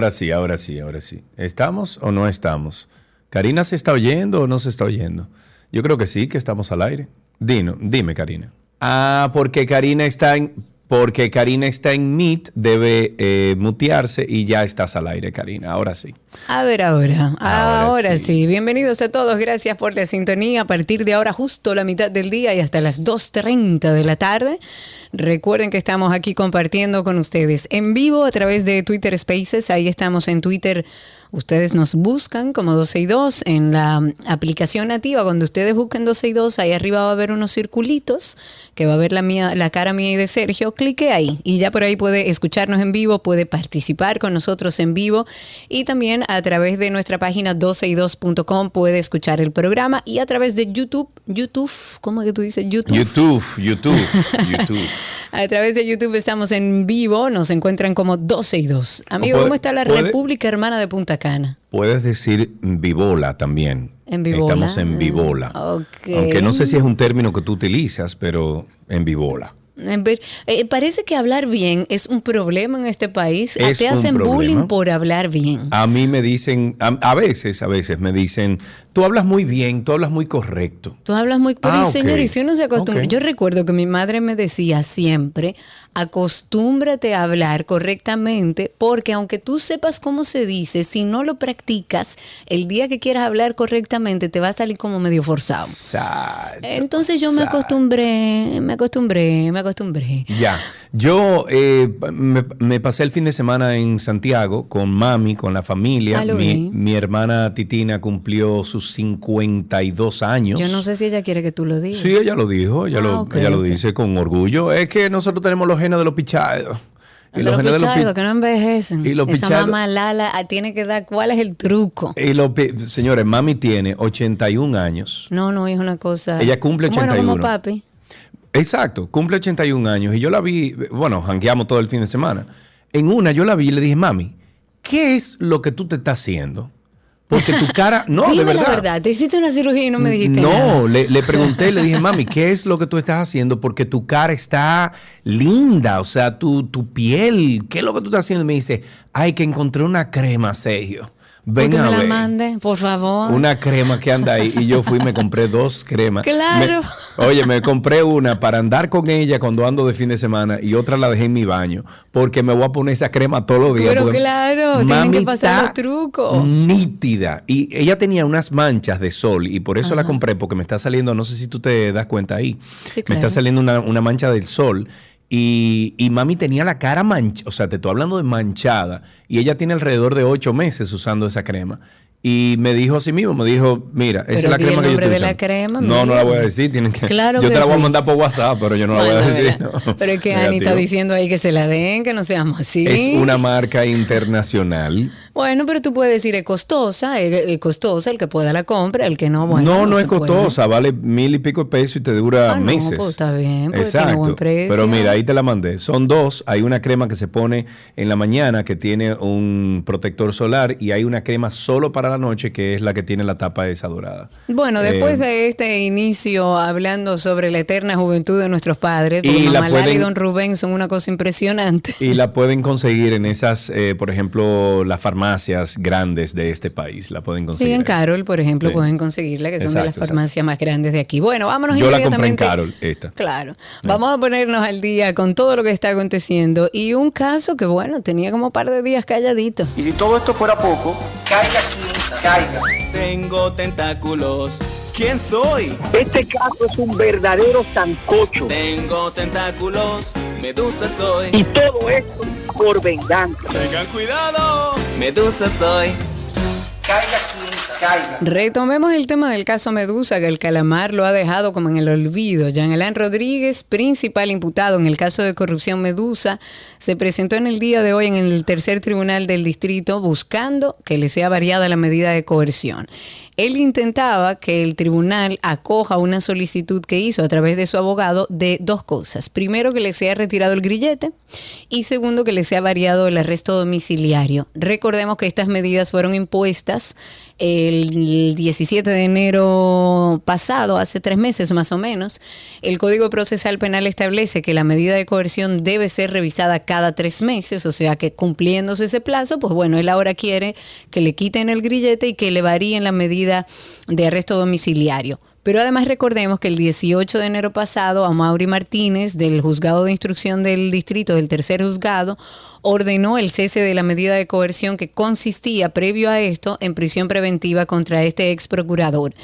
Ahora sí, ahora sí, ahora sí. ¿Estamos o no estamos? ¿Karina se está oyendo o no se está oyendo? Yo creo que sí, que estamos al aire. Dino, dime, Karina. Ah, porque Karina está en, porque Karina está en Meet, debe eh, mutearse y ya estás al aire, Karina. Ahora sí. A ver ahora, Ahora ahora, sí. sí. Bienvenidos a todos, gracias por la sintonía. A partir de ahora, justo la mitad del día y hasta las 2.30 de la tarde. Recuerden que estamos aquí compartiendo con ustedes en vivo a través de Twitter Spaces. Ahí estamos en Twitter. Ustedes nos buscan como 12 y 2 en la aplicación nativa. Cuando ustedes busquen 12 y 2, ahí arriba va a haber unos circulitos que va a ver la, mía, la cara mía y de Sergio. Clique ahí y ya por ahí puede escucharnos en vivo, puede participar con nosotros en vivo y también a través de nuestra página 12y2.com puede escuchar el programa y a través de YouTube, YouTube, ¿cómo es que tú dices? YouTube. YouTube, YouTube, YouTube. A través de YouTube estamos en vivo, nos encuentran como 12 y 2. Amigo, ¿cómo está la puede- República Hermana de Punta Cana? Puedes decir vivola también. En vivola. Estamos en vivola. Ok. Aunque no sé si es un término que tú utilizas, pero en vivola. Ver- eh, parece que hablar bien es un problema en este país. Es Te hacen bullying por hablar bien. A mí me dicen, a, a veces, a veces me dicen, tú hablas muy bien, tú hablas muy correcto. Tú hablas muy... Pero, Ah, señor, y si uno se acostumbra... Yo recuerdo que mi madre me decía siempre, acostúmbrate a hablar correctamente, porque aunque tú sepas cómo se dice, si no lo practicas, el día que quieras hablar correctamente te va a salir como medio forzado. Exacto, Entonces yo me acostumbré, me acostumbré, me acostumbré. Ya, yo eh, me, me pasé el fin de semana en Santiago con mami, con la familia. Ah, mi, vi. mi hermana Titina cumplió sus 52 años. Yo no sé si ella quiere que tú lo digas. Sí, ella lo dijo, ella, Ah, lo, ella lo dice con orgullo. Es que nosotros tenemos los genes de los pichados. De los genes pichados pi- que no envejecen. y los Esa mamá Lala ah, tiene que dar cuál es el truco. y los señores, mami tiene 81 años. No, no es una cosa. Ella cumple Bueno, como 81. papi. Exacto, cumple 81 años y yo la vi, bueno, jangueamos todo el fin de semana. En una yo la vi y le dije, mami, ¿qué es lo que tú te estás haciendo? Porque tu cara, no, Dime de verdad. la verdad, te hiciste una cirugía y no me dijiste nada. No, le, le pregunté, le dije, mami, ¿qué es lo que tú estás haciendo? Porque tu cara está linda, o sea, tu, tu piel, ¿qué es lo que tú estás haciendo? Y me dice, ay, que encontré una crema, Sergio. Ven Porque a me la ver. mande, por favor. Una crema que anda ahí. Y yo fui y me compré dos cremas. Claro. Me- oye, me compré una para andar con ella cuando ando de fin de semana y otra la dejé en mi baño. Porque me voy a poner esa crema todos los días. Pero claro, tienen que pasar los trucos. Nítida. Y ella tenía unas manchas de sol y por eso la compré porque me está saliendo, no sé si tú te das cuenta ahí. Sí, Me está saliendo una, una mancha del sol. Y, y mami tenía la cara manchada, o sea, te estoy hablando de manchada. Y ella tiene alrededor de ocho meses usando esa crema. Y me dijo así mismo, me dijo, mira, esa es la crema el que yo nombre estoy de la usando". crema, No, no la voy a decir, tienen que. Claro yo que te la voy a mandar por WhatsApp, pero yo no la voy a decir. No. Pero es que Ani está diciendo ahí que se la den, que no seamos así. Es una marca internacional. Bueno, pero tú puedes decir es costosa, es, es costosa, el que pueda la compra, el que no, bueno. no, no, es puede. costosa, vale mil y pico de pesos y te dura Ah, no, meses. pues está bien, porque tiene buen precio. Pero mira, ahí te la mandé. Son dos. Hay una crema que se pone en la mañana que tiene un protector solar y hay una crema solo para la noche que es la que tiene la tapa esa dorada. Bueno, después Eh, de este inicio hablando sobre la eterna juventud de nuestros padres, Y la Mamá y Don Rubén son una cosa impresionante. Y la pueden conseguir en esas, eh, por ejemplo, las farmacias grandes de este país. La pueden Sí, conseguir. en ahí. Carol, por ejemplo, Sí. pueden conseguirla, que son de las Exacto, farmacias más grandes de aquí. Bueno, vámonos Yo la compré en inmediatamente. Carol, esta. Claro. Vamos a ponernos al día con todo lo que está aconteciendo. Y un caso que, bueno, tenía como un par de días calladito. Y si todo esto fuera poco, caiga aquí, caiga. Tengo tentáculos. ¿Quién soy? Este caso es un verdadero sancocho. Tengo tentáculos. Medusa soy. Y todo esto por venganza. Tengan cuidado. Medusa soy. Caiga quinta. caiga. Retomemos el tema del caso Medusa, que el calamar lo ha dejado como en el olvido. Jean Alain Rodríguez, principal imputado en el caso de corrupción Medusa, se presentó en el día de hoy en el tercer tribunal del distrito buscando que le sea variada la medida de coerción. Él intentaba que el tribunal acoja una solicitud que hizo a través de su abogado de dos cosas. Primero, que le sea retirado el grillete y segundo, que le sea variado el arresto domiciliario. Recordemos que estas medidas fueron impuestas el 17 de enero pasado, hace tres meses más o menos. El Código Procesal Penal establece que la medida de coerción debe ser revisada cada tres meses, o sea que cumpliéndose ese plazo, pues bueno, él ahora quiere que le quiten el grillete y que le varíen la medida de arresto domiciliario. Pero además recordemos que el 18 de enero pasado a Mauri Martínez del juzgado de instrucción del distrito del tercer juzgado ordenó el cese de la medida de coerción que consistía previo a esto en prisión preventiva contra este ex procurador.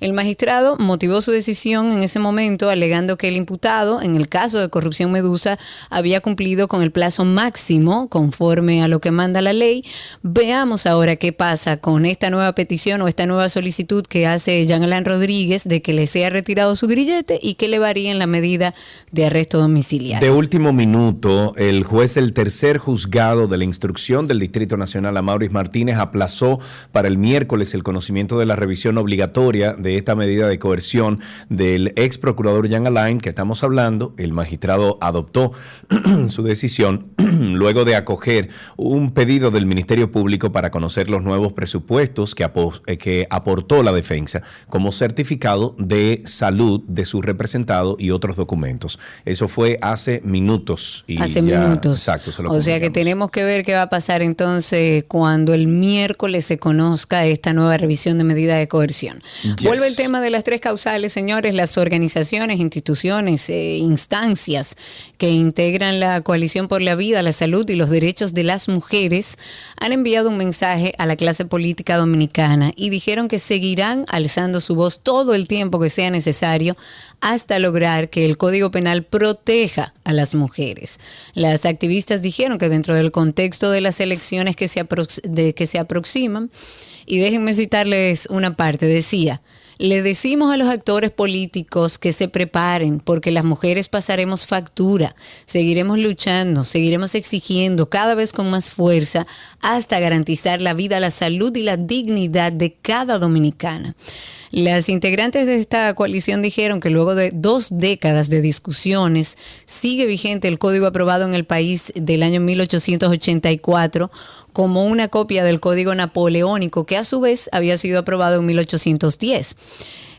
El magistrado motivó su decisión en ese momento alegando que el imputado, en el caso de corrupción medusa, había cumplido con el plazo máximo conforme a lo que manda la ley. Veamos ahora qué pasa con esta nueva petición o esta nueva solicitud que hace Jean Alain Rodríguez de que le sea retirado su grillete y que le varíen la medida de arresto domiciliario. De último minuto, el juez del tercer juzgado de la instrucción del Distrito Nacional, Amauris Martínez, aplazó para el miércoles el conocimiento de la revisión obligatoria de esta medida de coerción del ex procurador Jean Alain, que estamos hablando. El magistrado adoptó su decisión luego de acoger un pedido del Ministerio Público para conocer los nuevos presupuestos que, eh, que aportó la defensa como certificado de salud de su representado y otros documentos. Eso fue hace minutos. Y Hace ya- minutos. Exacto, se lo o sea que tenemos que ver qué va a pasar entonces cuando el miércoles se conozca esta nueva revisión de medida de coerción. Yes. Vuelve el tema de las tres causales, señores, las organizaciones, instituciones, eh, instancias que integran la coalición por la vida, la salud y los derechos de las mujeres han enviado un mensaje a la clase política dominicana y dijeron que seguirán alzando su voz todo el tiempo que sea necesario hasta lograr que el Código Penal proteja a las mujeres. Las activistas dijeron que dentro del contexto de las elecciones que se, que se aproximan, y déjenme citarles una parte, decía, le decimos a los actores políticos que se preparen porque las mujeres pasaremos factura, seguiremos luchando, seguiremos exigiendo cada vez con más fuerza hasta garantizar la vida, la salud y la dignidad de cada dominicana. Las integrantes de esta coalición dijeron que luego de dos décadas de discusiones sigue vigente el código aprobado en el país del año 1884 como una copia del código napoleónico que a su vez había sido aprobado en 1810.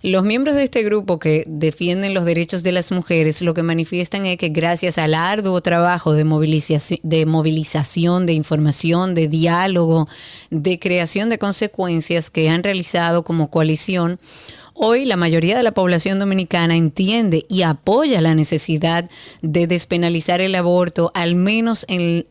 Los miembros de este grupo que defienden los derechos de las mujeres lo que manifiestan es que gracias al arduo trabajo de movilización, de, movilización, de información, de diálogo, de creación de consecuencias que han realizado como coalición, Hoy la mayoría de la población dominicana entiende y apoya la necesidad de despenalizar el aborto, al menos en,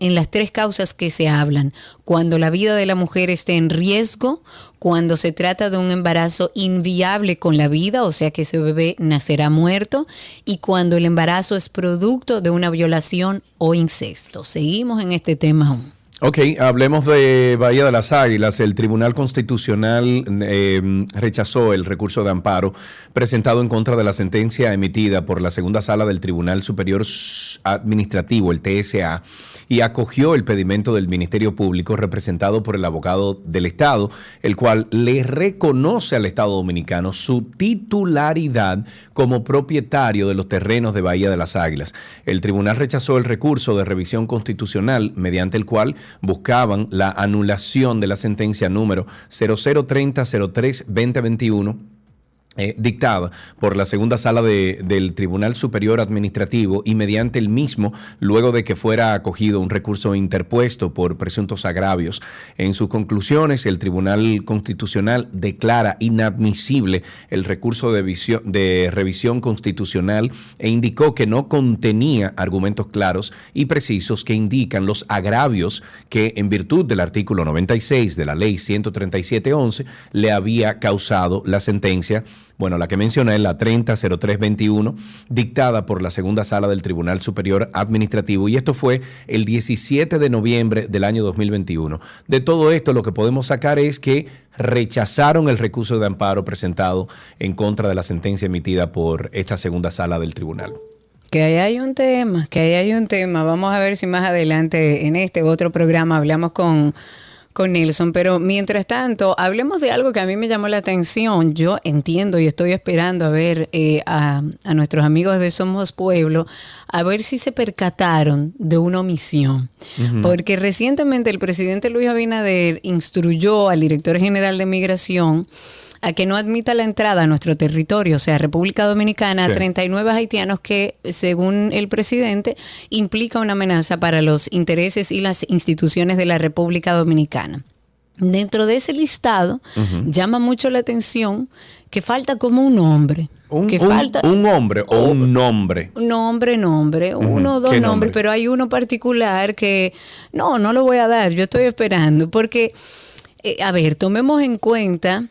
las tres causas que se hablan. Cuando la vida de la mujer esté en riesgo, cuando se trata de un embarazo inviable con la vida, o sea que ese bebé nacerá muerto, y cuando el embarazo es producto de una violación o incesto. Seguimos en este tema aún. Ok, hablemos de Bahía de las Águilas. El Tribunal Constitucional eh, rechazó el recurso de amparo presentado en contra de la sentencia emitida por la segunda sala del Tribunal Superior Administrativo, el TSA, y acogió el pedimento del Ministerio Público representado por el abogado del Estado, el cual le reconoce al Estado Dominicano su titularidad como propietario de los terrenos de Bahía de las Águilas. El tribunal rechazó el recurso de revisión constitucional mediante el cual buscaban la anulación de la sentencia número 003003-2021 eh, dictada por la segunda sala de- del Tribunal Superior Administrativo y mediante el mismo, luego de que fuera acogido un recurso interpuesto por presuntos agravios. En sus conclusiones, el Tribunal Constitucional declara inadmisible el recurso de, de revisión constitucional e indicó que no contenía argumentos claros y precisos que indican los agravios que, en virtud del artículo 96 de la Ley 137.11, le había causado la sentencia Bueno, la que mencioné, la 300321, dictada por la segunda sala del Tribunal Superior Administrativo, y esto fue el 17 de noviembre del año 2021. De todo esto, lo que podemos sacar es que rechazaron el recurso de amparo presentado en contra de la sentencia emitida por esta segunda sala del tribunal. Que ahí hay un tema, que ahí hay un tema. Vamos a ver si más adelante en este u otro programa hablamos con, con Nelson. Pero mientras tanto, hablemos de algo que a mí me llamó la atención. Yo entiendo y estoy esperando a ver eh, a, a nuestros amigos de Somos Pueblo, a ver si se percataron de una omisión. Porque recientemente el presidente Luis Abinader instruyó al director general de Migración a que no admita la entrada a nuestro territorio, o sea, República Dominicana, Sí. a 39 haitianos que, según el presidente, implica una amenaza para los intereses y las instituciones de la República Dominicana. Dentro de ese listado, llama mucho la atención que falta como un nombre. Un, que un- falta un hombre o un nombre. nombre, nombre, uno o dos ¿Qué nombres, nombre? pero hay uno particular que no, no lo voy a dar, yo estoy esperando, porque, eh, a ver, tomemos en cuenta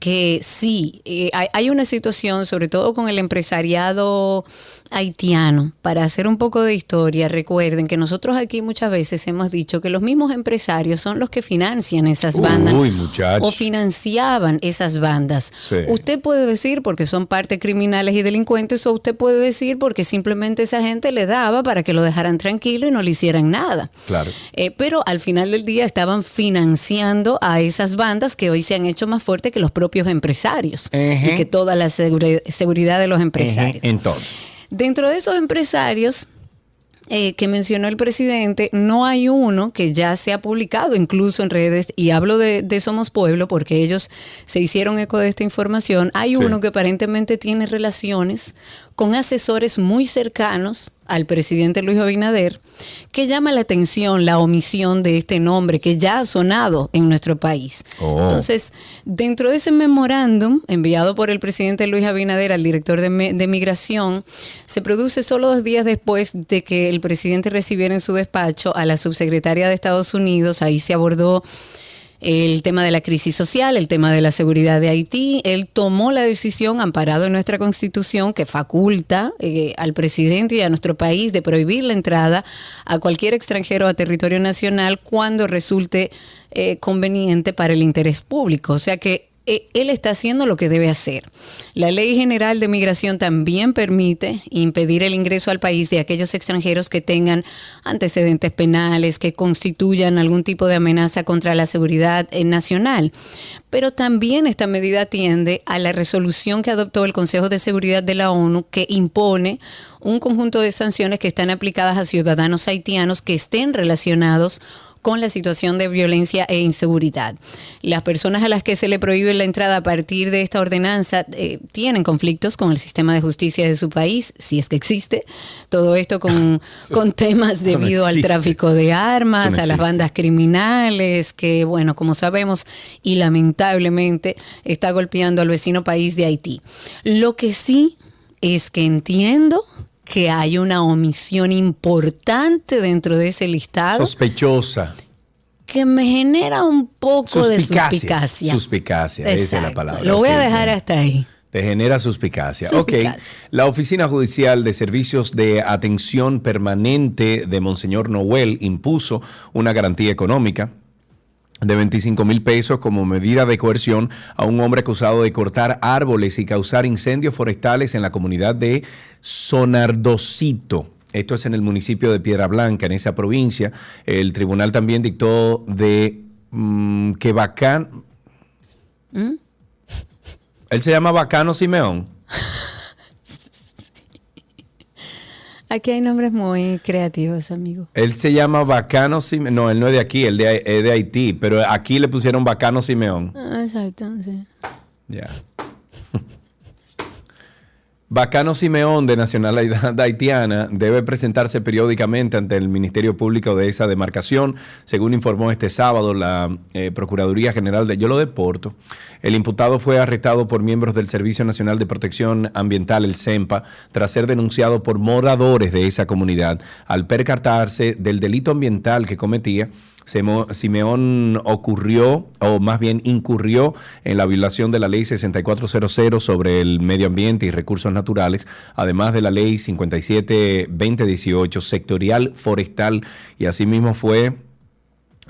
que sí, eh, hay, hay una situación, sobre todo con el empresariado haitiano. Para hacer un poco de historia, recuerden que nosotros aquí muchas veces hemos dicho que los mismos empresarios son los que financian esas bandas Uy, o financiaban esas bandas. Sí. Usted puede decir porque son parte criminales y delincuentes o usted puede decir porque simplemente esa gente le daba para que lo dejaran tranquilo y no le hicieran nada. Claro. Eh, pero al final del día estaban financiando a esas bandas que hoy se han hecho más fuertes que los propios empresarios y que toda la seguridad de los empresarios. Entonces, Dentro de esos empresarios eh, que mencionó el presidente, no hay uno que ya se ha publicado incluso en redes, y hablo de, de Somos Pueblo porque ellos se hicieron eco de esta información, hay Sí. uno que aparentemente tiene relaciones con asesores muy cercanos al presidente Luis Abinader, que llama la atención la omisión de este nombre que ya ha sonado en nuestro país. Oh. Entonces, dentro de ese memorándum enviado por el presidente Luis Abinader al director de, de Migración, se produce solo dos días después de que el presidente recibiera en su despacho a la subsecretaria de Estados Unidos. Ahí se abordó el tema de la crisis social, el tema de la seguridad de Haití. Él tomó la decisión, amparado en nuestra constitución, que faculta eh, al presidente y a nuestro país de prohibir la entrada a cualquier extranjero a territorio nacional cuando resulte eh, conveniente para el interés público. O sea que él está haciendo lo que debe hacer. La Ley General de Migración también permite impedir el ingreso al país de aquellos extranjeros que tengan antecedentes penales, que constituyan algún tipo de amenaza contra la seguridad eh, nacional. Pero también esta medida atiende a la resolución que adoptó el Consejo de Seguridad de la ONU que impone un conjunto de sanciones que están aplicadas a ciudadanos haitianos que estén relacionados con la situación de violencia e inseguridad. Las personas a las que se le prohíbe la entrada a partir de esta ordenanza eh, tienen conflictos con el sistema de justicia de su país, si es que existe. Todo esto con, con temas no debido al tráfico de armas, no a las bandas criminales, que bueno, como sabemos y lamentablemente está golpeando al vecino país de Haití. Lo que sí es que entiendo que hay una omisión importante dentro de ese listado sospechosa. que me genera un poco de Suspicacia. suspicacia. Esa es la palabra. Lo voy a dejar hasta ahí. Te genera suspicacia. Suspicacia. Ok. La Oficina Judicial de Servicios de Atención Permanente de Monseñor Noel impuso una garantía económica de 25 mil pesos como medida de coerción a un hombre acusado de cortar árboles y causar incendios forestales en la comunidad de Sonardocito. Esto es en el municipio de Piedra Blanca, en esa provincia. El tribunal también dictó de mm, que Bacán... Él se llama Bacano Simeón. Aquí hay nombres muy creativos, amigo. Él se llama Bacano Simeón. No, él no es de aquí, él de- es de Haití. Pero aquí le pusieron Bacano Simeón. Ah, exacto, sí. Ya. Bacano Simeón, de nacionalidad haitiana, debe presentarse periódicamente ante el Ministerio Público de esa demarcación, según informó este sábado la eh, Procuraduría General de... Yo lo deporto. El imputado fue arrestado por miembros del Servicio Nacional de Protección Ambiental, el CEMPA, tras ser denunciado por moradores de esa comunidad al percatarse del delito ambiental que cometía Simeón ocurrió, o más bien incurrió, en la violación de la ley 6400 sobre el medio ambiente y recursos naturales, además de la ley 57-2018 sectorial forestal, y asimismo fue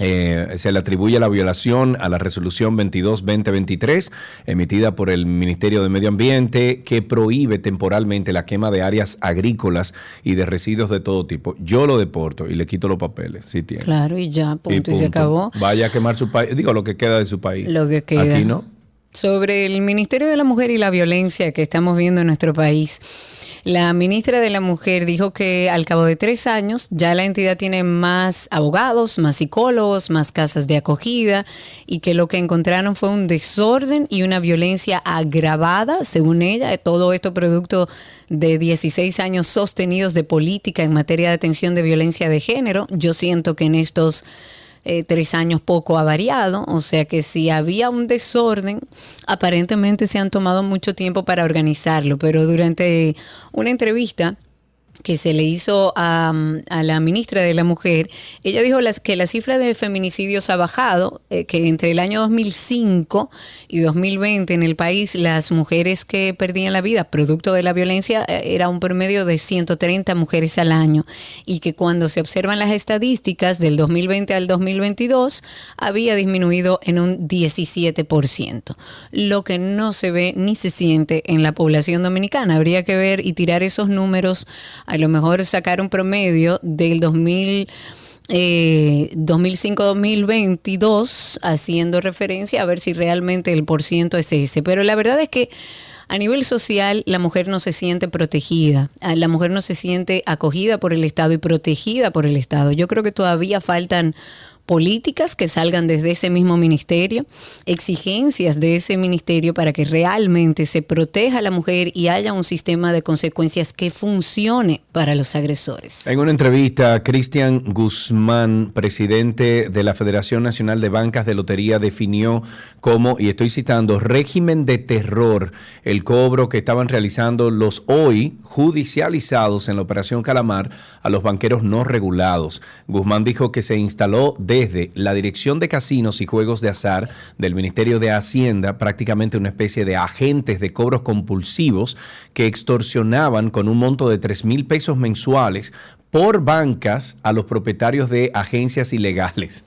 eh, se le atribuye la violación a la resolución 22-2023 emitida por el Ministerio de Medio Ambiente que prohíbe temporalmente la quema de áreas agrícolas y de residuos de todo tipo. Yo lo deporto y le quito los papeles, si tiene. Claro, y ya, punto, y, se punto. acabó. Vaya a quemar su país, digo lo que queda de su país. Lo que queda. Aquí no. Sobre el Ministerio de la Mujer y la violencia que estamos viendo en nuestro país. La ministra de la Mujer dijo que al cabo de tres años ya la entidad tiene más abogados, más psicólogos, más casas de acogida y que lo que encontraron fue un desorden y una violencia agravada, según ella, todo esto producto de 16 años sostenidos de política en materia de atención de violencia de género. Yo siento que en estos eh, tres años poco ha variado, o sea que si había un desorden, aparentemente se han tomado mucho tiempo para organizarlo, pero durante una entrevista que se le hizo a, la ministra de la Mujer, ella dijo que la cifra de feminicidios ha bajado, eh, que entre el año 2005 y 2020 en el país las mujeres que perdían la vida producto de la violencia eh, era un promedio de 130 mujeres al año y que cuando se observan las estadísticas del 2020 al 2022 había disminuido en un 17%, lo que no se ve ni se siente en la población dominicana. Habría que ver y tirar esos números a lo mejor sacar un promedio del 2000, eh, 2005-2022 haciendo referencia a ver si realmente el por ciento es ese. Pero la verdad es que a nivel social la mujer no se siente protegida, a- la mujer no se siente acogida por el Estado y protegida por el Estado. Yo creo que todavía faltan políticas que salgan desde ese mismo ministerio, exigencias de ese ministerio para que realmente se proteja a la mujer y haya un sistema de consecuencias que funcione para los agresores. En una entrevista, Cristian Guzmán, presidente de la Federación Nacional de Bancas de Lotería, definió como, y estoy citando, régimen de terror el cobro que estaban realizando los hoy judicializados en la Operación Calamar a los banqueros no regulados. Guzmán dijo que se instaló desde la Dirección de Casinos y Juegos de Azar del Ministerio de Hacienda prácticamente una especie de agentes de cobros compulsivos que extorsionaban con un monto de 3 mil pesos mensuales por bancas a los propietarios de agencias ilegales.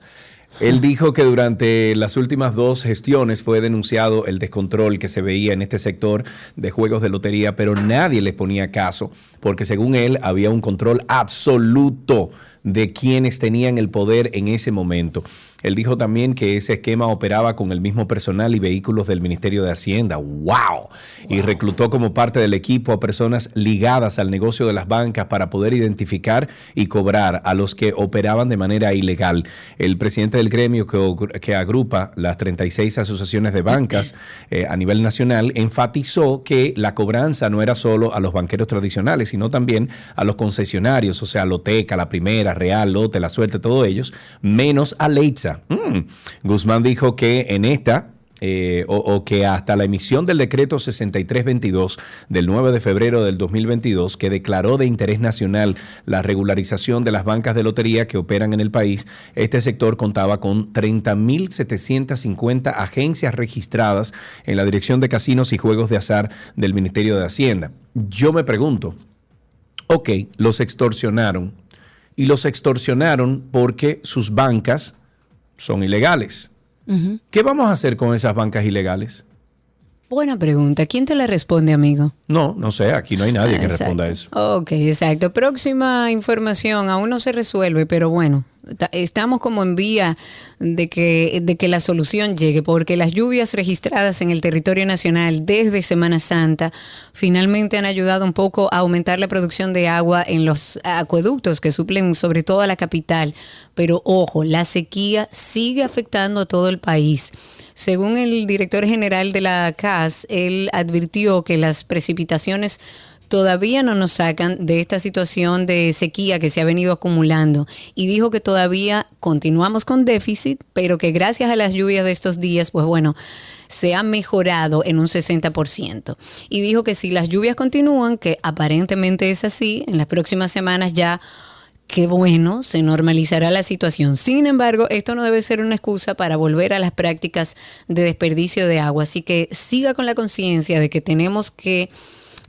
Él dijo que durante las últimas dos gestiones fue denunciado el descontrol que se veía en este sector de juegos de lotería, pero nadie le ponía caso, porque según él había un control absoluto de quienes tenían el poder en ese momento. Él dijo también que ese esquema operaba con el mismo personal y vehículos del Ministerio de Hacienda. ¡Wow! Y reclutó como parte del equipo a personas ligadas al negocio de las bancas para poder identificar y cobrar a los que operaban de manera ilegal. El presidente del gremio que, agrupa las 36 asociaciones de bancas eh, a nivel nacional enfatizó que la cobranza no era solo a los banqueros tradicionales, sino también a los concesionarios, o sea, Loteca, La Primera, Real, Lote, La Suerte, todos ellos, menos a Leitza. Mm. Guzmán dijo que en esta eh, o, o que hasta la emisión del decreto 6322 del 9 de febrero del 2022, que declaró de interés nacional la regularización de las bancas de lotería que operan en el país, este sector contaba con 30.750 agencias registradas en la Dirección de Casinos y Juegos de Azar del Ministerio de Hacienda. Yo me pregunto, ok, los extorsionaron y los extorsionaron porque sus bancas son ilegales. ¿Qué vamos a hacer con esas bancas ilegales? Buena pregunta. ¿Quién te la responde, amigo? No, no sé, aquí no hay nadie que Ah, responda a eso. Ok, exacto. Próxima información, aún no se resuelve, pero bueno, estamos como en vía de que, de que la solución llegue, porque las lluvias registradas en el territorio nacional desde Semana Santa finalmente han ayudado un poco a aumentar la producción de agua en los acueductos que suplen sobre todo a la capital. Pero ojo, la sequía sigue afectando a todo el país. Según el director general de la CAS, él advirtió que las precipitaciones todavía no nos sacan de esta situación de sequía que se ha venido acumulando y dijo que todavía continuamos con déficit, pero que gracias a las lluvias de estos días, pues bueno, se ha mejorado en un 60%. Y dijo que si las lluvias continúan, que aparentemente es así, en las próximas semanas ya qué bueno, se normalizará la situación. Sin embargo, esto no debe ser una excusa para volver a las prácticas de desperdicio de agua. Así que siga con la conciencia de que tenemos que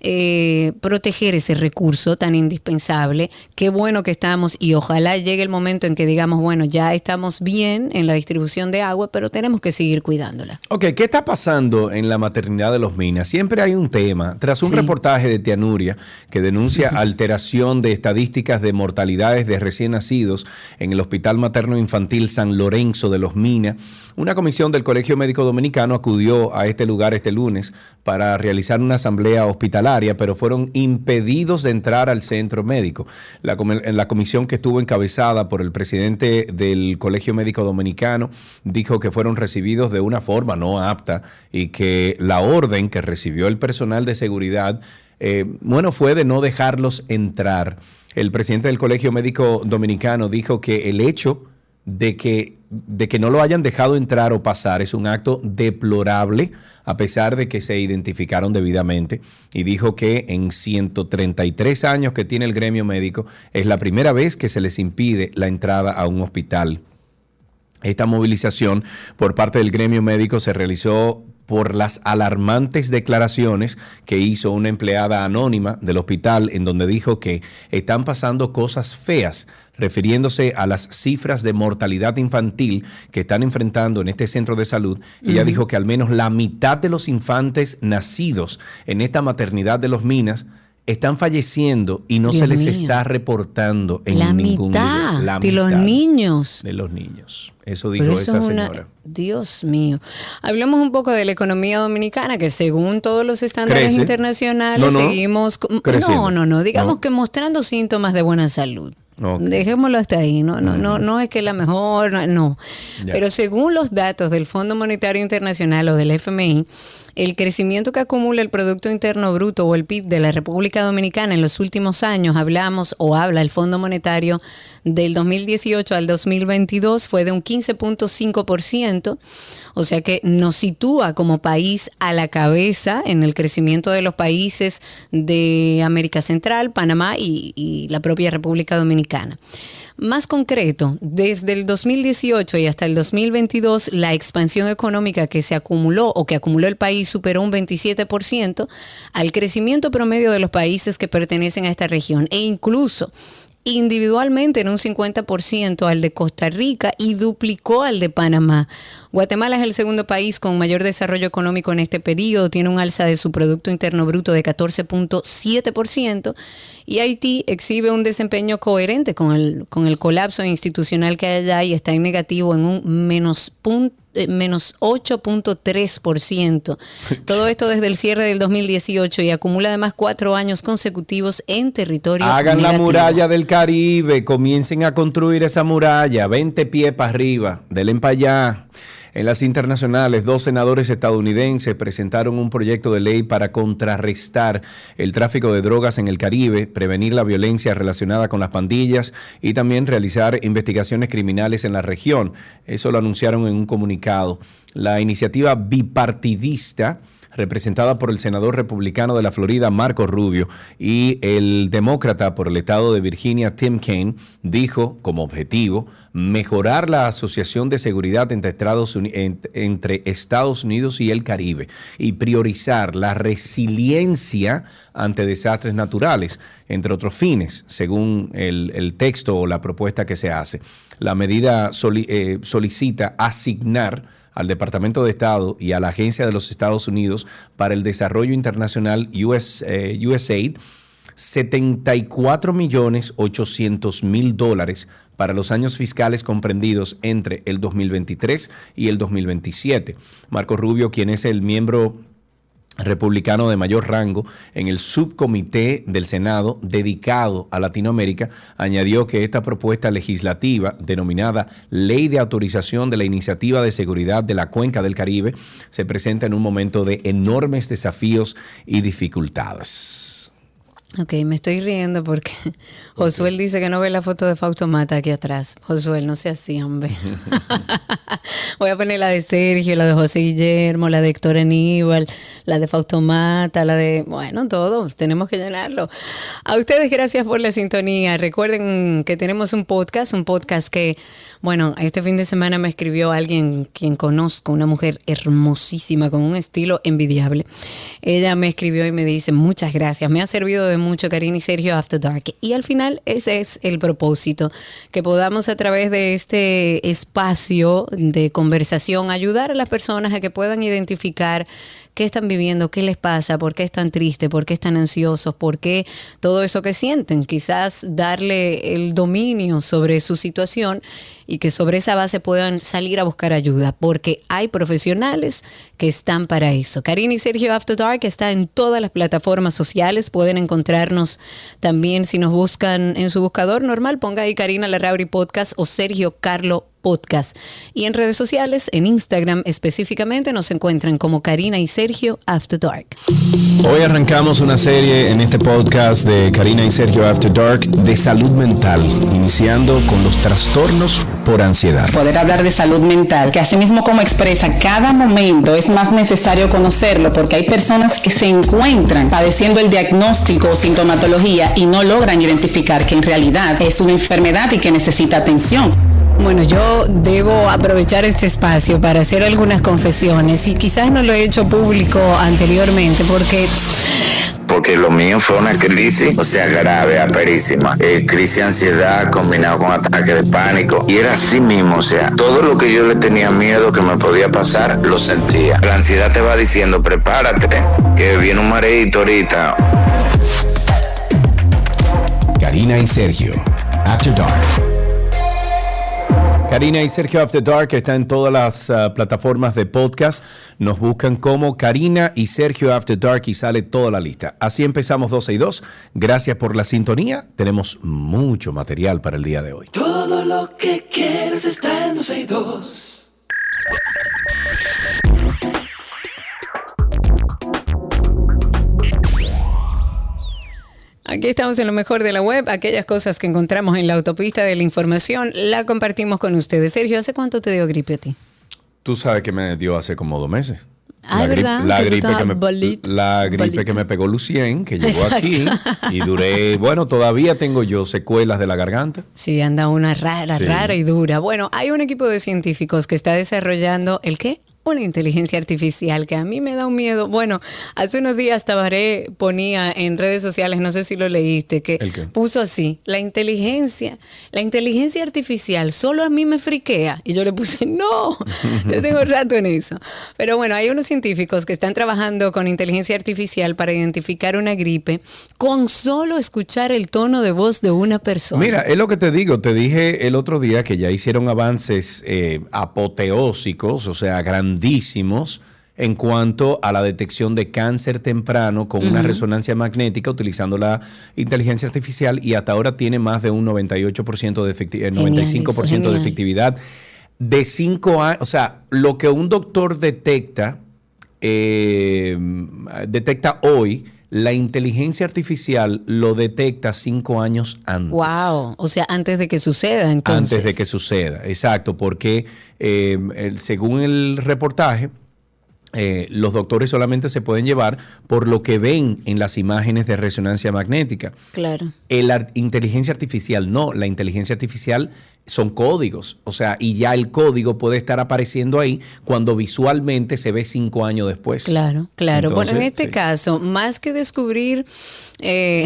eh, proteger ese recurso tan indispensable. Qué bueno que estamos y ojalá llegue el momento en que digamos, bueno, ya estamos bien en la distribución de agua, pero tenemos que seguir cuidándola. Ok, ¿qué está pasando en la maternidad de los Minas? Siempre hay un tema. Tras un Sí. reportaje de Tianuria que denuncia alteración de estadísticas de mortalidades de recién nacidos en el Hospital Materno Infantil San Lorenzo de los Minas, una comisión del Colegio Médico Dominicano acudió a este lugar este lunes para realizar una asamblea hospitalaria, pero fueron impedidos de entrar al centro médico. La, com- la comisión que estuvo encabezada por el presidente del Colegio Médico Dominicano dijo que fueron recibidos de una forma no apta y que la orden que recibió el personal de seguridad, eh, bueno, fue de no dejarlos entrar. El presidente del Colegio Médico Dominicano dijo que el hecho de que, de que no lo hayan dejado entrar o pasar es un acto deplorable a pesar de que se identificaron debidamente y dijo que en 133 años que tiene el gremio médico es la primera vez que se les impide la entrada a un hospital. Esta movilización por parte del gremio médico se realizó por las alarmantes declaraciones que hizo una empleada anónima del hospital en donde dijo que están pasando cosas feas refiriéndose a las cifras de mortalidad infantil que están enfrentando en este centro de salud. Ella dijo que al menos la mitad de los infantes nacidos en esta maternidad de los Minas están falleciendo y no Dios se les mío. está reportando en la ningún mitad lugar. La de los niños. de los niños. Eso dijo eso esa es una- señora. Dios mío. Hablemos un poco de la economía dominicana, que según todos los estándares Crece. internacionales No, no. seguimos... Creciendo. No, no, no. Digamos No. que mostrando síntomas de buena salud. Dejémoslo hasta ahí, no, no, no, no es que la mejor, no. Pero según los datos del Fondo Monetario Internacional o del FMI, el crecimiento que acumula el Producto Interno Bruto o el PIB de la República Dominicana en los últimos años, hablamos o habla el Fondo Monetario del 2018 al 2022 fue de un 15.5%, o sea que nos sitúa como país a la cabeza en el crecimiento de los países de América Central, Panamá y, y la propia República Dominicana. Más concreto, desde el 2018 y hasta el 2022, la expansión económica que se acumuló o que acumuló el país superó un 27% al crecimiento promedio de los países que pertenecen a esta región e incluso individualmente en un 50% al de Costa Rica y duplicó al de Panamá. Guatemala es el segundo país con mayor desarrollo económico en este periodo, tiene un alza de su Producto Interno Bruto de 14.7% y Haití exhibe un desempeño coherente con el, con el colapso institucional que hay allá y está en negativo en un menos punto eh, menos 8.3%. Todo esto desde el cierre del 2018 y acumula además cuatro años consecutivos en territorio Hagan la negativo. muralla del Caribe, comiencen a construir esa muralla, 20 pies para arriba, denle para allá. En las internacionales, dos senadores estadounidenses presentaron un proyecto de ley para contrarrestar el tráfico de drogas en el Caribe, prevenir la violencia relacionada con las pandillas y también realizar investigaciones criminales en la región. Eso lo anunciaron en un comunicado. La iniciativa bipartidista representada por el senador republicano de la Florida, Marco Rubio, y el demócrata por el estado de Virginia, Tim Kaine, dijo como objetivo mejorar la asociación de seguridad entre Estados, Unidos y el Caribe y priorizar la resiliencia ante desastres naturales, entre otros fines, según el, texto o la propuesta que se hace. La medida eh, solicita asignar al Departamento de Estado y a la Agencia de los Estados Unidos para el Desarrollo Internacional US, eh, USAID 74 millones 800 mil dólares para los años fiscales comprendidos entre el 2023 y el 2027. Marco Rubio, quien es el miembro republicano de mayor rango en el subcomité del Senado dedicado a Latinoamérica, añadió que esta propuesta legislativa, denominada Ley de Autorización de la Iniciativa de Seguridad de la Cuenca del Caribe, se presenta en un momento de enormes desafíos y dificultades. Ok, me estoy riendo porque Josué dice que no ve la foto de Fausto Mata aquí atrás. Josué, no sea así, hombre. Voy a poner la de Sergio, la de José Guillermo, la de Héctor Aníbal, la de Fausto Mata, la de... Bueno, todos, tenemos que llenarlo. A ustedes gracias por la sintonía. Recuerden que tenemos un podcast, un podcast que, bueno, este fin de semana me escribió alguien quien conozco, una mujer hermosísima, con un estilo envidiable. Ella me escribió y me dice, muchas gracias, me ha servido de mucho, Karina y Sergio After Dark. Y al final ese es el propósito, que podamos a través de este espacio de conversación ayudar a las personas a que puedan identificar qué están viviendo, qué les pasa, por qué están tristes, por qué están ansiosos, por qué todo eso que sienten. Quizás darle el dominio sobre su situación y que sobre esa base puedan salir a buscar ayuda, porque hay profesionales que están para eso. Karina y Sergio After Dark está en todas las plataformas sociales, pueden encontrarnos también si nos buscan en su buscador normal, ponga ahí Karina Larrauri Podcast o Sergio Carlo Podcast. Y en redes sociales, en Instagram específicamente, nos encuentran como Karina y Sergio After Dark. Hoy arrancamos una serie en este podcast de Karina y Sergio After Dark de salud mental, iniciando con los trastornos por ansiedad. poder hablar de salud mental, que asimismo como expresa cada momento es más necesario conocerlo porque hay personas que se encuentran padeciendo el diagnóstico o sintomatología y no logran identificar que en realidad es una enfermedad y que necesita atención. Bueno, yo debo aprovechar este espacio para hacer algunas confesiones y quizás no lo he hecho público anteriormente porque porque lo mío fue una crisis, o sea, grave, aperísima. Eh, crisis de ansiedad combinado con ataque de pánico. Y era así mismo, o sea, todo lo que yo le tenía miedo que me podía pasar, lo sentía. La ansiedad te va diciendo, prepárate, que viene un mareito ahorita. Karina y Sergio, After Dark. Karina y Sergio After Dark está en todas las uh, plataformas de podcast. Nos buscan como Karina y Sergio After Dark y sale toda la lista. Así empezamos 12 y 2. Gracias por la sintonía. Tenemos mucho material para el día de hoy. Todo lo que quieres está en 12 y 2. Aquí estamos en lo mejor de la web, aquellas cosas que encontramos en la autopista de la información, la compartimos con ustedes. Sergio, ¿hace cuánto te dio gripe a ti? Tú sabes que me dio hace como dos meses. Ah, la, ¿verdad? gripe, la Que gripe, que me, bolito, la gripe bolito. que me pegó Lucien, que llegó Exacto. aquí y duré, bueno, todavía tengo yo secuelas de la garganta. Sí, anda una rara, Sí. rara y dura. Bueno, hay un equipo de científicos que está desarrollando el qué? Una inteligencia artificial que a mí me da un miedo. Bueno, hace unos días Tabaré ponía en redes sociales, no sé si lo leíste, que puso así, la inteligencia, la inteligencia artificial solo a mí me friquea. Y yo le puse, no, yo tengo rato en eso. Pero bueno, hay unos científicos que están trabajando con inteligencia artificial para identificar una gripe con solo escuchar el tono de voz de una persona. Mira, es lo que te digo, te dije el otro día que ya hicieron avances eh, apoteósicos, o sea, grandísimos, en cuanto a la detección de cáncer temprano con una resonancia magnética utilizando la inteligencia artificial y hasta ahora tiene más de un 98% de efectividad, Genial, eso, 95% de efectividad. De cinco años, o sea, lo que un doctor detecta, eh, detecta hoy, la inteligencia artificial lo detecta cinco años antes. Wow, o sea, antes de que suceda, entonces. Antes de que suceda, exacto, porque eh, según el reportaje, eh, los doctores solamente se pueden llevar por lo que ven en las imágenes de resonancia magnética. Claro. El ar- inteligencia artificial no, la inteligencia artificial son códigos, o sea, y ya el código puede estar apareciendo ahí cuando visualmente se ve cinco años después. Claro, claro. bueno, en este sí. caso, más que descubrir eh,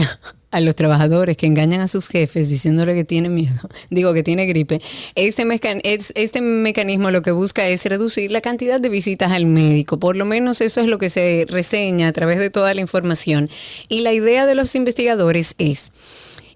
a los trabajadores que engañan a sus jefes diciéndole que tiene miedo, digo que tiene gripe, este, mecan- es- este mecanismo lo que busca es reducir la cantidad de visitas al médico. Por lo menos eso es lo que se reseña a través de toda la información. Y la idea de los investigadores es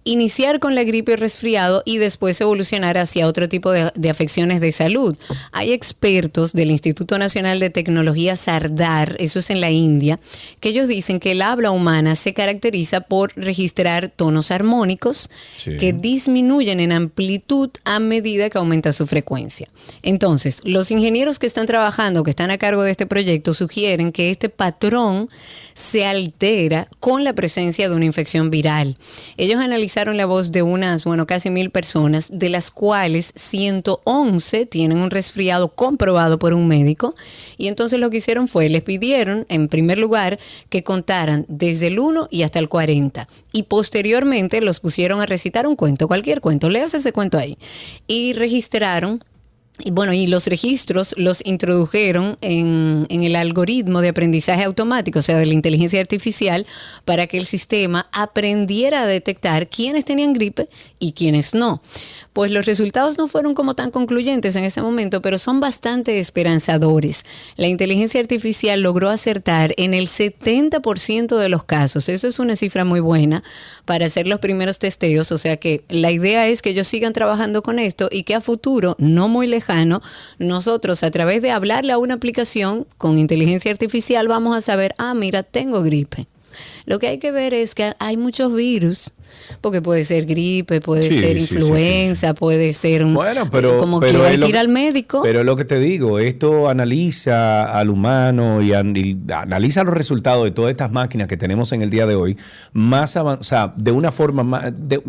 iniciar con la gripe y resfriado y después evolucionar hacia otro tipo de, de afecciones de salud. Hay expertos del Instituto Nacional de Tecnología Sardar, eso es en la India, que ellos dicen que el habla humana se caracteriza por registrar tonos armónicos Sí. que disminuyen en amplitud a medida que aumenta su frecuencia. Entonces, los ingenieros que están trabajando, que están a cargo de este proyecto, sugieren que este patrón se altera con la presencia de una infección viral. Ellos analizaron la voz de unas, bueno, casi mil personas, de las cuales 111 tienen un resfriado comprobado por un médico. Y entonces lo que hicieron fue, les pidieron, en primer lugar, que contaran desde el 1 y hasta el 40. Y posteriormente los pusieron a recitar un cuento, cualquier cuento, leas ese cuento ahí. Y registraron y bueno, y los registros los introdujeron en, en el algoritmo de aprendizaje automático, o sea, de la inteligencia artificial, para que el sistema aprendiera a detectar quiénes tenían gripe y quiénes no. Pues los resultados no fueron como tan concluyentes en ese momento, pero son bastante esperanzadores. La inteligencia artificial logró acertar en el 70% de los casos. Eso es una cifra muy buena para hacer los primeros testeos. O sea que la idea es que ellos sigan trabajando con esto y que a futuro, no muy lejano, nosotros a través de hablarle a una aplicación con inteligencia artificial vamos a saber, ah, mira, tengo gripe. Lo que hay que ver es que hay muchos virus, porque puede ser gripe, puede Sí, ser sí, sí, influenza, puede ser un... Bueno, pero, como pero quiera, hay que ir al médico. Pero es lo que te digo, esto analiza al humano y, an- y analiza los resultados de todas estas máquinas que tenemos en el día de hoy, más avanzada, de una forma más, de-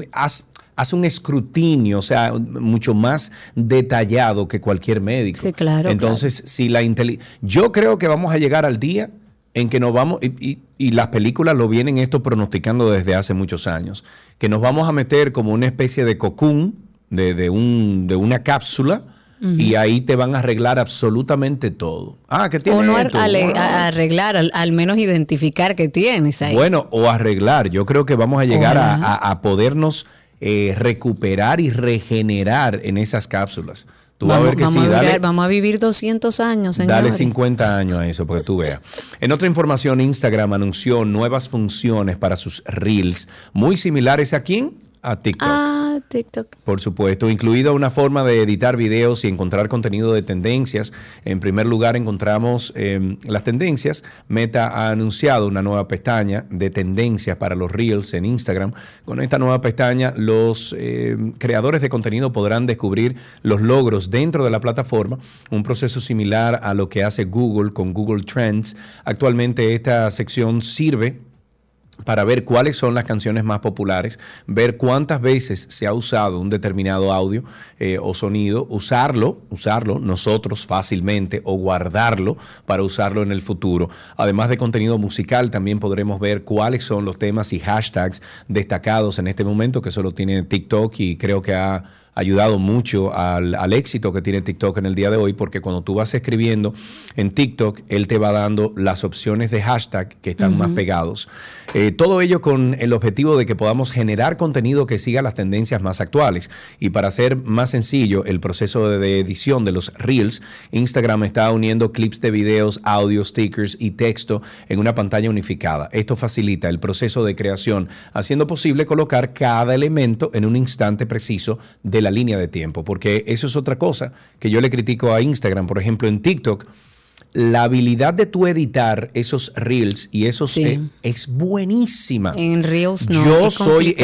hace un escrutinio, o sea, mucho más detallado que cualquier médico. Sí, claro, Entonces, si la inteli- yo creo que vamos a llegar al día en que nos vamos, y, y- y las películas lo vienen esto pronosticando desde hace muchos años, que nos vamos a meter como una especie de cocún, de, de un, de una cápsula, y ahí te van a arreglar absolutamente todo. Ah, ¿qué tiene o no esto? ale- Bueno, arreglar, al, al menos identificar que tienes ahí. bueno, o arreglar. Yo creo que vamos a llegar a- a podernos eh, recuperar y regenerar en esas cápsulas. Tú vas a vamos, ver que vamos sí, a durar- dale- vamos a vivir 200 años, señores. Dale 50 años a eso, para que tú veas. En otra información, Instagram anunció nuevas funciones para sus Reels, muy similares a quién? A TikTok. Ah, TikTok. Por supuesto, incluida una forma de editar videos y encontrar contenido de tendencias. En primer lugar, encontramos eh, las tendencias. Meta ha anunciado una nueva pestaña de tendencias para los Reels en Instagram. Con esta nueva pestaña, los eh, creadores de contenido podrán descubrir los logros dentro de la plataforma, un proceso similar a lo que hace Google con Google Trends. Actualmente esta sección sirve para ver cuáles son las canciones más populares, ver cuántas veces se ha usado un determinado audio eh, o sonido, usarlo, usarlo nosotros fácilmente o guardarlo para usarlo en el futuro. Además de contenido musical, también podremos ver cuáles son los temas y hashtags destacados en este momento, que solo tiene TikTok y creo que ha ayudado mucho al, al éxito que tiene TikTok en el día de hoy, porque cuando tú vas escribiendo en TikTok, él te va dando las opciones de hashtag que están más pegados. Eh, todo ello con el objetivo de que podamos generar contenido que siga las tendencias más actuales. Y para hacer más sencillo el proceso de, de edición de los Reels, Instagram está uniendo clips de videos, audio, stickers y texto en una pantalla unificada. Esto facilita el proceso de creación, haciendo posible colocar cada elemento en un instante preciso de la línea de tiempo, porque eso es otra cosa que yo le critico a Instagram, por ejemplo, en TikTok. La habilidad de tú editar esos reels y esos Sí. eh, es buenísima. En Reels no, yo es soy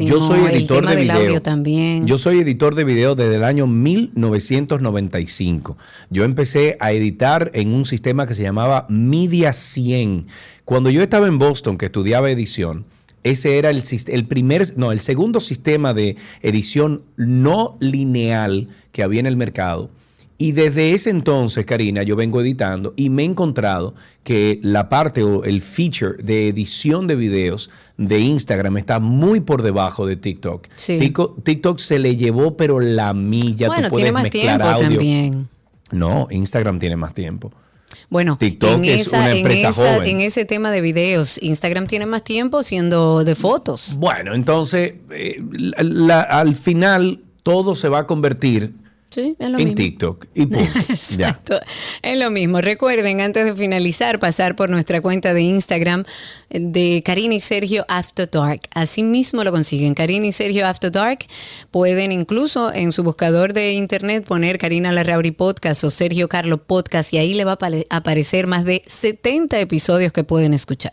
yo soy editor de video. audio también. Yo soy editor de video desde el año 1995. Yo empecé a editar en un sistema que se llamaba Media 100. Cuando yo estaba en Boston, que estudiaba edición, ese era el, primer, no, el segundo sistema de edición no lineal que había en el mercado. Y desde ese entonces, Karina, yo vengo editando y me he encontrado que la parte o el feature de edición de videos de Instagram está muy por debajo de TikTok. Sí. TikTok se le llevó, pero la milla. bueno, tú puedes tiene más mezclar tiempo audio. también. No, Instagram tiene más tiempo. Bueno, TikTok en, es esa, una en, empresa esa- joven. en ese tema de videos, Instagram tiene más tiempo siendo de fotos. Bueno, entonces, eh, la- la- al final todo se va a convertir Sí, es lo en mismo. TikTok y punto. ya. Exacto. Es lo mismo. Recuerden, antes de finalizar, pasar por nuestra cuenta de Instagram de Karina y Sergio After Dark. Así mismo lo consiguen. Karina y Sergio After Dark. Pueden incluso en su buscador de internet poner Karina Larrauri Podcast o Sergio Carlo Podcast y ahí le va a apare- aparecer más de 70 episodios que pueden escuchar.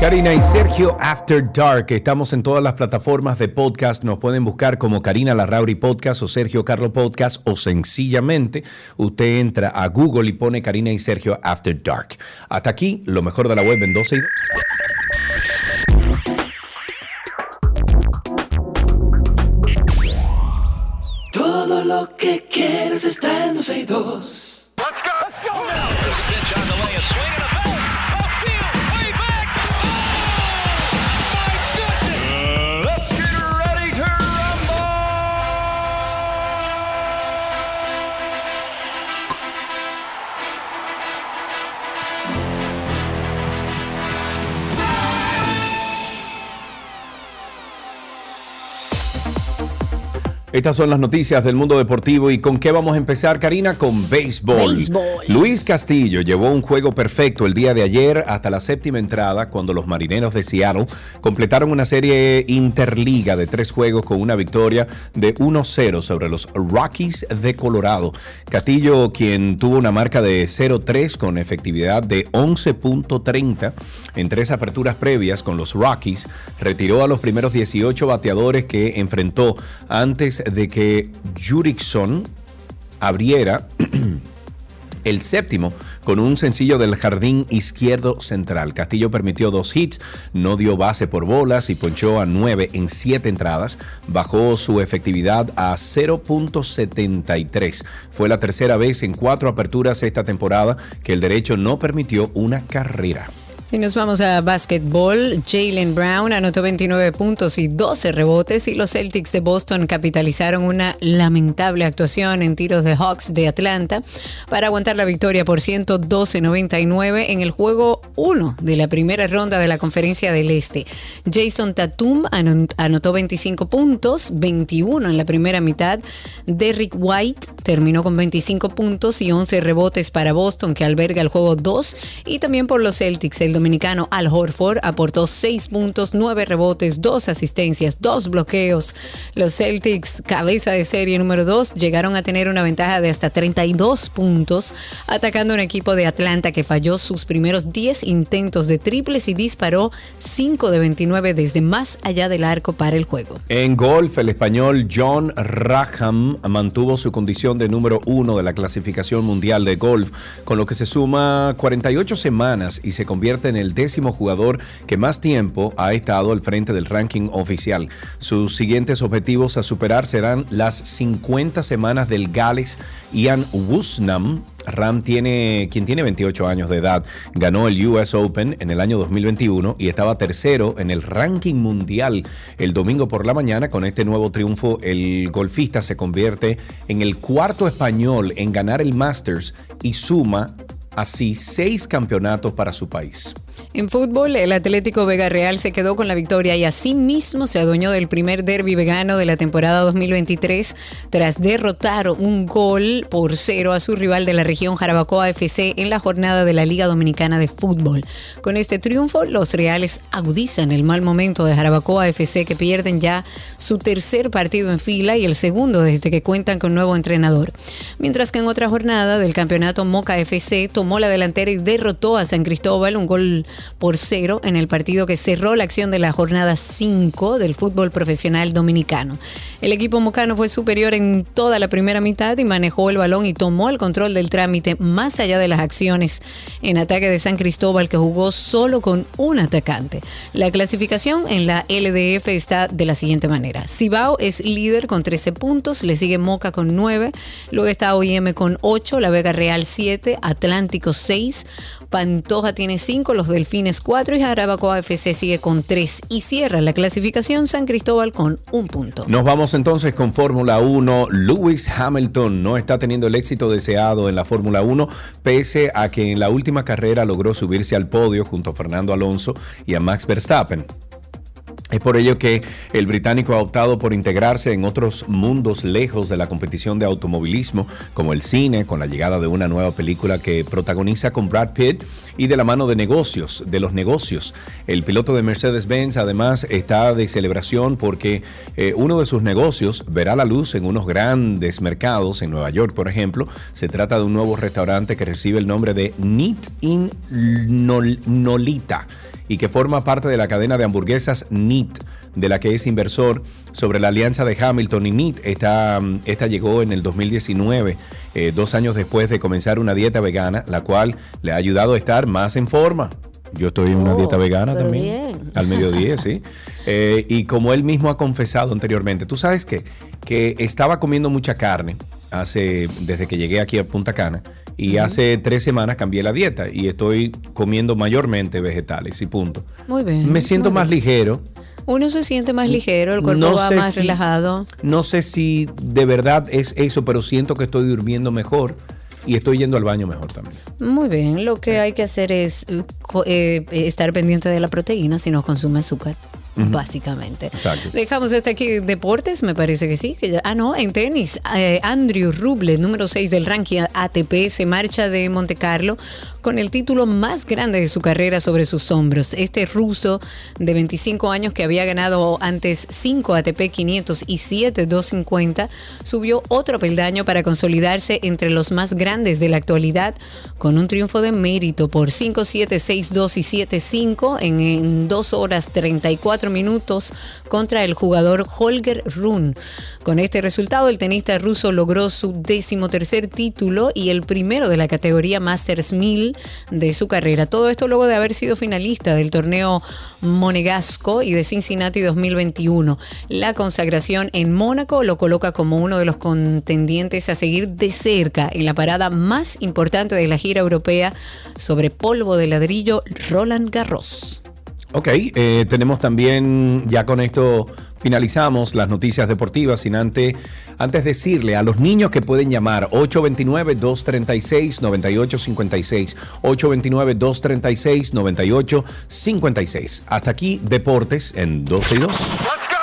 Karina y Sergio After Dark. Estamos en todas las plataformas de podcast. Nos pueden buscar como Karina Larrauri Podcast o Sergio Carlo Podcast o sencillamente usted entra a Google y pone Karina y Sergio After Dark. Hasta aquí, lo mejor de la web en 12 y... Todo lo que quieres está en 12 y 2. Estas son las noticias del mundo deportivo y con qué vamos a empezar, Karina, con béisbol. Béisbol. Luis Castillo llevó un juego perfecto el día de ayer hasta la séptima entrada cuando los marineros de Seattle completaron una serie interliga de tres juegos con una victoria de 1-0 sobre los Rockies de Colorado. Castillo, quien tuvo una marca de 0-3 con efectividad de 11.30 en tres aperturas previas con los Rockies, retiró a los primeros 18 bateadores que enfrentó antes de que Jurickson abriera el séptimo con un sencillo del jardín izquierdo central. Castillo permitió dos hits, no dio base por bolas y ponchó a nueve en siete entradas. Bajó su efectividad a 0.73. Fue la tercera vez en cuatro aperturas esta temporada que el derecho no permitió una carrera. Si nos vamos a básquetbol, Jalen Brown anotó 29 puntos y 12 rebotes y los Celtics de Boston capitalizaron una lamentable actuación en tiros de Hawks de Atlanta para aguantar la victoria por 112-99 en el juego 1 de la primera ronda de la Conferencia del Este. Jason Tatum ano- anotó 25 puntos, 21 en la primera mitad. Derrick White terminó con 25 puntos y 11 rebotes para Boston que alberga el juego 2 y también por los Celtics el dominicano Al Horford aportó 6 puntos, 9 rebotes, 2 asistencias, 2 bloqueos. Los Celtics, cabeza de serie número 2, llegaron a tener una ventaja de hasta 32 puntos, atacando un equipo de Atlanta que falló sus primeros 10 intentos de triples y disparó 5 de 29 desde más allá del arco para el juego. En golf, el español John Raham mantuvo su condición de número uno de la clasificación mundial de golf, con lo que se suma 48 semanas y se convierte en el décimo jugador que más tiempo ha estado al frente del ranking oficial. Sus siguientes objetivos a superar serán las 50 semanas del Gales Ian Woosnam. Ram tiene, quien tiene 28 años de edad, ganó el US Open en el año 2021 y estaba tercero en el ranking mundial el domingo por la mañana. Con este nuevo triunfo, el golfista se convierte en el cuarto español en ganar el Masters y suma así seis campeonatos para su país. En fútbol, el Atlético Vega Real se quedó con la victoria y asimismo se adueñó del primer derby vegano de la temporada 2023 tras derrotar un gol por cero a su rival de la región Jarabacoa FC en la jornada de la Liga Dominicana de Fútbol. Con este triunfo, los Reales agudizan el mal momento de Jarabacoa FC que pierden ya su tercer partido en fila y el segundo desde que cuentan con nuevo entrenador. Mientras que en otra jornada del campeonato Moca FC tomó la delantera y derrotó a San Cristóbal un gol por 0 en el partido que cerró la acción de la jornada 5 del fútbol profesional dominicano. El equipo mocano fue superior en toda la primera mitad y manejó el balón y tomó el control del trámite más allá de las acciones en ataque de San Cristóbal que jugó solo con un atacante. La clasificación en la LDF está de la siguiente manera. Cibao es líder con 13 puntos, le sigue Moca con 9, luego está OIM con 8, La Vega Real 7, Atlántico 6, Pantoja tiene 5, los Delfines 4 y Jarabacoa FC sigue con 3 y cierra la clasificación San Cristóbal con un punto. Nos vamos entonces con Fórmula 1. Lewis Hamilton no está teniendo el éxito deseado en la Fórmula 1, pese a que en la última carrera logró subirse al podio junto a Fernando Alonso y a Max Verstappen. Es por ello que el británico ha optado por integrarse en otros mundos lejos de la competición de automovilismo, como el cine, con la llegada de una nueva película que protagoniza con Brad Pitt y de la mano de negocios, de los negocios. El piloto de Mercedes-Benz además está de celebración porque eh, uno de sus negocios verá la luz en unos grandes mercados en Nueva York, por ejemplo. Se trata de un nuevo restaurante que recibe el nombre de Neat in Nol- Nolita y que forma parte de la cadena de hamburguesas NIT, de la que es inversor sobre la alianza de Hamilton y NIT. Esta, esta llegó en el 2019, eh, dos años después de comenzar una dieta vegana, la cual le ha ayudado a estar más en forma. Yo estoy en una Oh, dieta vegana también. bien. Al mediodía, sí. Eh, y como él mismo ha confesado anteriormente, tú sabes qué? que estaba comiendo mucha carne hace desde que llegué aquí a Punta Cana y hace tres semanas cambié la dieta y estoy comiendo mayormente vegetales y punto. Muy bien. Me siento más bien. ligero. Uno se siente más ligero, el cuerpo No va más si- relajado. No sé si de verdad es eso, pero siento que estoy durmiendo mejor y estoy yendo al baño mejor también. Muy bien, lo que hay que hacer es eh, eh, estar pendiente de la proteína si no consume azúcar. Básicamente. Exacto. Dejamos hasta aquí deportes, me parece que sí. Que ya- ah, no, en tenis. eh, Andrew Ruble, número 6 del ranking ATP, se marcha de Monte Carlo con el título más grande de su carrera sobre sus hombros. Este ruso de 25 años que había ganado antes 5 ATP 500 y 7 250, subió otro peldaño para consolidarse entre los más grandes de la actualidad con un triunfo de mérito por 5-7, 6-2 y 7-5 en, en 2 horas 34 minutos contra el jugador Holger Run. Con este resultado, el tenista ruso logró su decimotercer título y el primero de la categoría Masters 1000 de su carrera. Todo esto luego de haber sido finalista del torneo Monegasco y de Cincinnati 2021. La consagración en Mónaco lo coloca como uno de los contendientes a seguir de cerca en la parada más importante de la gira europea sobre polvo de ladrillo Roland Garros. Ok, eh, tenemos también, ya con esto finalizamos las noticias deportivas, sin antes, antes decirle a los niños que pueden llamar 829-236-9856, 829-236-9856. Hasta aquí, Deportes en 12 y 2. Let's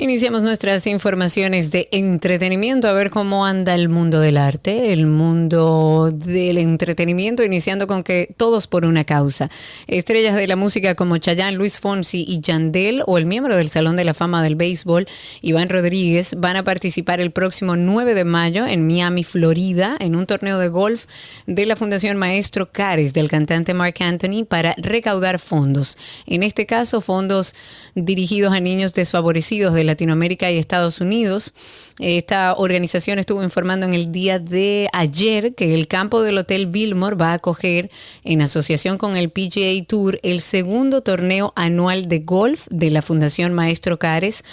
Iniciamos nuestras informaciones de entretenimiento, a ver cómo anda el mundo del arte, el mundo del entretenimiento, iniciando con que todos por una causa. Estrellas de la música como Chayanne, Luis Fonsi y Yandel, o el miembro del Salón de la Fama del Béisbol, Iván Rodríguez, van a participar el próximo 9 de mayo en Miami, Florida, en un torneo de golf de la Fundación Maestro Cares del cantante Mark Anthony para recaudar fondos. En este caso, fondos dirigidos a niños desfavorecidos de Latinoamérica y Estados Unidos. Esta organización estuvo informando en el día de ayer que el campo del Hotel Billmore va a acoger, en asociación con el PGA Tour, el segundo torneo anual de golf de la Fundación Maestro Cares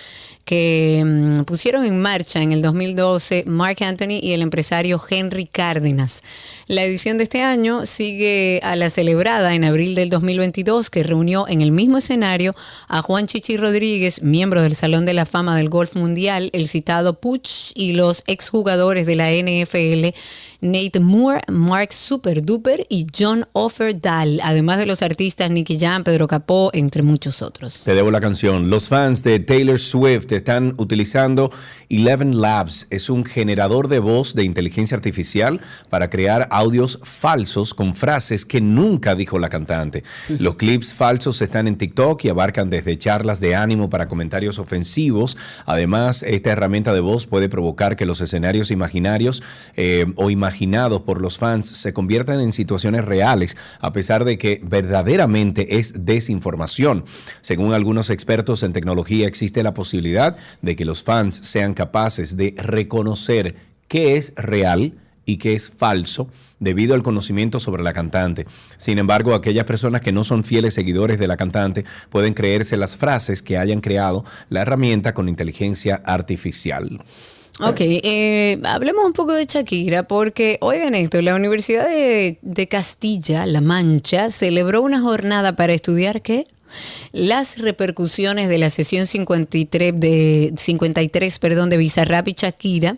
que mm, pusieron en marcha en el 2012 Mark Anthony y el empresario Henry Cárdenas. La edición de este año sigue a la celebrada en abril del 2022 que reunió en el mismo escenario a Juan Chichi Rodríguez, miembro del Salón de la Fama del Golf Mundial, el citado Puch y los exjugadores de la NFL Nate Moore, Mark Super Duper y John Offerdahl, además de los artistas Nicky Jam, Pedro Capó, entre muchos otros. Te debo la canción. Los fans de Taylor Swift están utilizando Eleven Labs. Es un generador de voz de inteligencia artificial para crear audios falsos con frases que nunca dijo la cantante. Los clips falsos están en TikTok y abarcan desde charlas de ánimo para comentarios ofensivos. Además, esta herramienta de voz puede provocar que los escenarios imaginarios eh, o por los fans se conviertan en situaciones reales, a pesar de que verdaderamente es desinformación. Según algunos expertos en tecnología, existe la posibilidad de que los fans sean capaces de reconocer qué es real y qué es falso debido al conocimiento sobre la cantante. Sin embargo, aquellas personas que no son fieles seguidores de la cantante pueden creerse las frases que hayan creado la herramienta con inteligencia artificial. Ok, eh, hablemos un poco de Shakira, porque, oigan esto, la Universidad de, de Castilla-La Mancha celebró una jornada para estudiar qué? Las repercusiones de la sesión 53 de, 53, perdón, de Bizarrap y Shakira.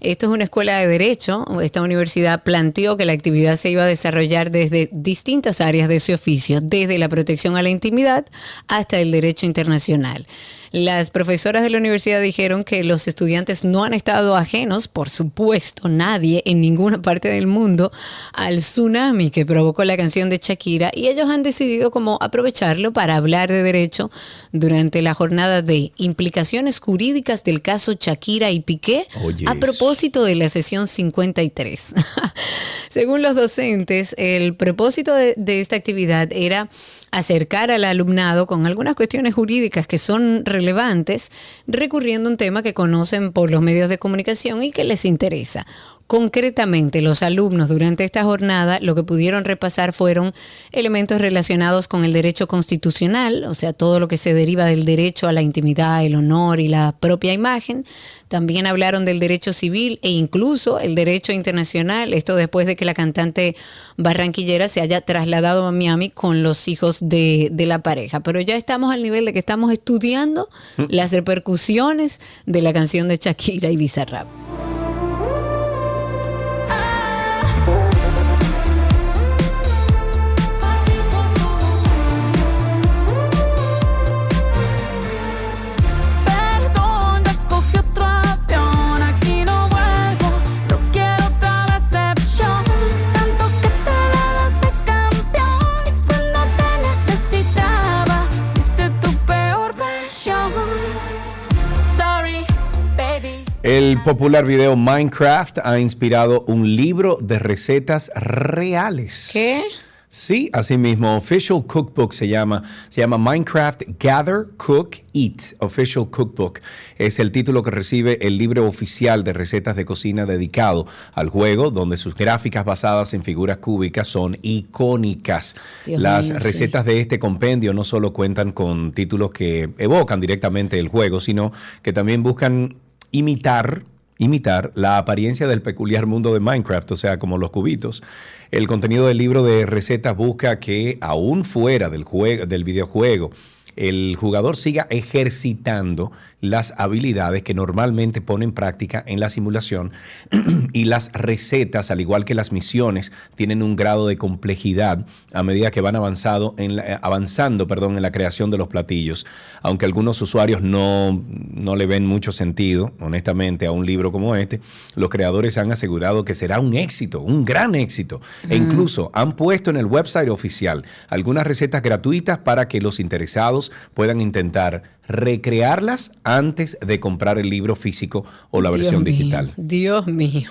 Esto es una escuela de derecho. Esta universidad planteó que la actividad se iba a desarrollar desde distintas áreas de ese oficio, desde la protección a la intimidad hasta el derecho internacional. Las profesoras de la universidad dijeron que los estudiantes no han estado ajenos, por supuesto, nadie en ninguna parte del mundo, al tsunami que provocó la canción de Shakira y ellos han decidido como aprovecharlo para hablar de derecho durante la jornada de implicaciones jurídicas del caso Shakira y Piqué Oh, yes. a propósito de la sesión 53. Según los docentes, el propósito de, de esta actividad era acercar al alumnado con algunas cuestiones jurídicas que son relevantes, recurriendo a un tema que conocen por los medios de comunicación y que les interesa. Concretamente, los alumnos durante esta jornada lo que pudieron repasar fueron elementos relacionados con el derecho constitucional, o sea, todo lo que se deriva del derecho a la intimidad, el honor y la propia imagen. También hablaron del derecho civil e incluso el derecho internacional, esto después de que la cantante barranquillera se haya trasladado a Miami con los hijos de, de la pareja. Pero ya estamos al nivel de que estamos estudiando las repercusiones de la canción de Shakira y Bizarrap. El popular video Minecraft ha inspirado un libro de recetas reales. ¿Qué? Sí, así mismo. Official Cookbook se llama. Se llama Minecraft Gather, Cook, Eat. Official Cookbook. Es el título que recibe el libro oficial de recetas de cocina dedicado al juego, donde sus gráficas basadas en figuras cúbicas son icónicas. Dios Las mío, sí. recetas de este compendio no solo cuentan con títulos que evocan directamente el juego, sino que también buscan imitar imitar la apariencia del peculiar mundo de Minecraft, o sea, como los cubitos. El contenido del libro de recetas busca que aún fuera del juego del videojuego el jugador siga ejercitando las habilidades que normalmente pone en práctica en la simulación y las recetas, al igual que las misiones, tienen un grado de complejidad a medida que van avanzado en la- eh, avanzando perdón, en la creación de los platillos. Aunque algunos usuarios no, no le ven mucho sentido, honestamente, a un libro como este, los creadores han asegurado que será un éxito, un gran éxito. E incluso han puesto en el website oficial algunas recetas gratuitas para que los interesados puedan intentar recrearlas antes de comprar el libro físico o la Dios versión mío, digital. Dios mío.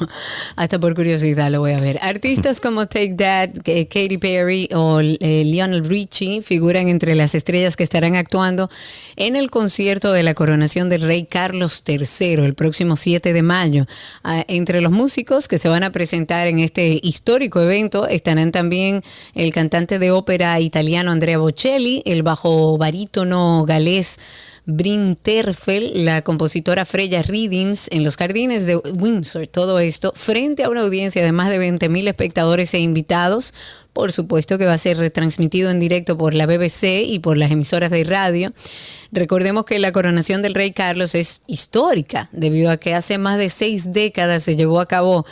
Hasta por curiosidad lo voy a ver. Artistas como Take That, eh, Katy Perry o eh, Lionel Richie figuran entre las estrellas que estarán actuando en el concierto de la coronación del rey Carlos III el próximo 7 de mayo. Ah, entre los músicos que se van a presentar en este histórico evento estarán también el cantante de ópera italiano Andrea Bocelli, el bajo barítono galés Brinterfel, la compositora Freya Readings en los jardines de Windsor, todo esto frente a una audiencia de más de 20 mil espectadores e invitados. Por supuesto que va a ser retransmitido en directo por la BBC y por las emisoras de radio. Recordemos que la coronación del rey Carlos es histórica, debido a que hace más de seis décadas se llevó a cabo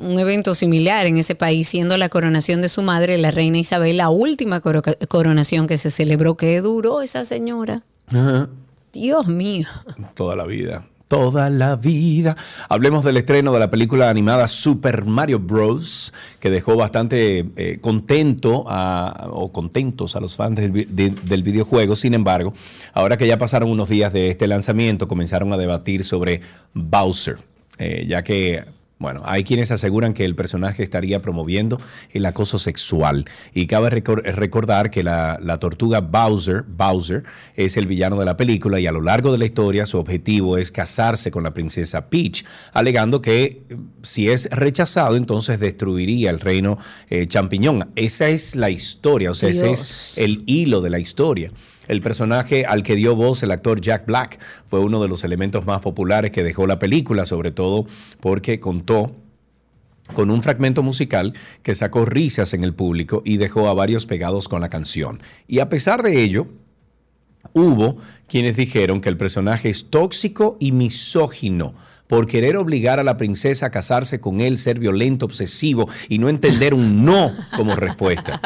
un evento similar en ese país, siendo la coronación de su madre, la reina Isabel, la última coro- coronación que se celebró. ¿Qué duró esa señora? Ajá. Dios mío. Toda la vida. Toda la vida. Hablemos del estreno de la película animada Super Mario Bros. que dejó bastante eh, contento a- o contentos a los fans del, de- del videojuego. Sin embargo, ahora que ya pasaron unos días de este lanzamiento, comenzaron a debatir sobre Bowser, eh, ya que bueno, hay quienes aseguran que el personaje estaría promoviendo el acoso sexual. Y cabe recor- recordar que la, la tortuga Bowser, Bowser es el villano de la película y a lo largo de la historia su objetivo es casarse con la princesa Peach, alegando que eh, si es rechazado entonces destruiría el reino eh, champiñón. Esa es la historia, o sea, ese es el hilo de la historia. El personaje al que dio voz el actor Jack Black fue uno de los elementos más populares que dejó la película, sobre todo porque contó con un fragmento musical que sacó risas en el público y dejó a varios pegados con la canción. Y a pesar de ello, hubo quienes dijeron que el personaje es tóxico y misógino por querer obligar a la princesa a casarse con él, ser violento, obsesivo y no entender un no como respuesta.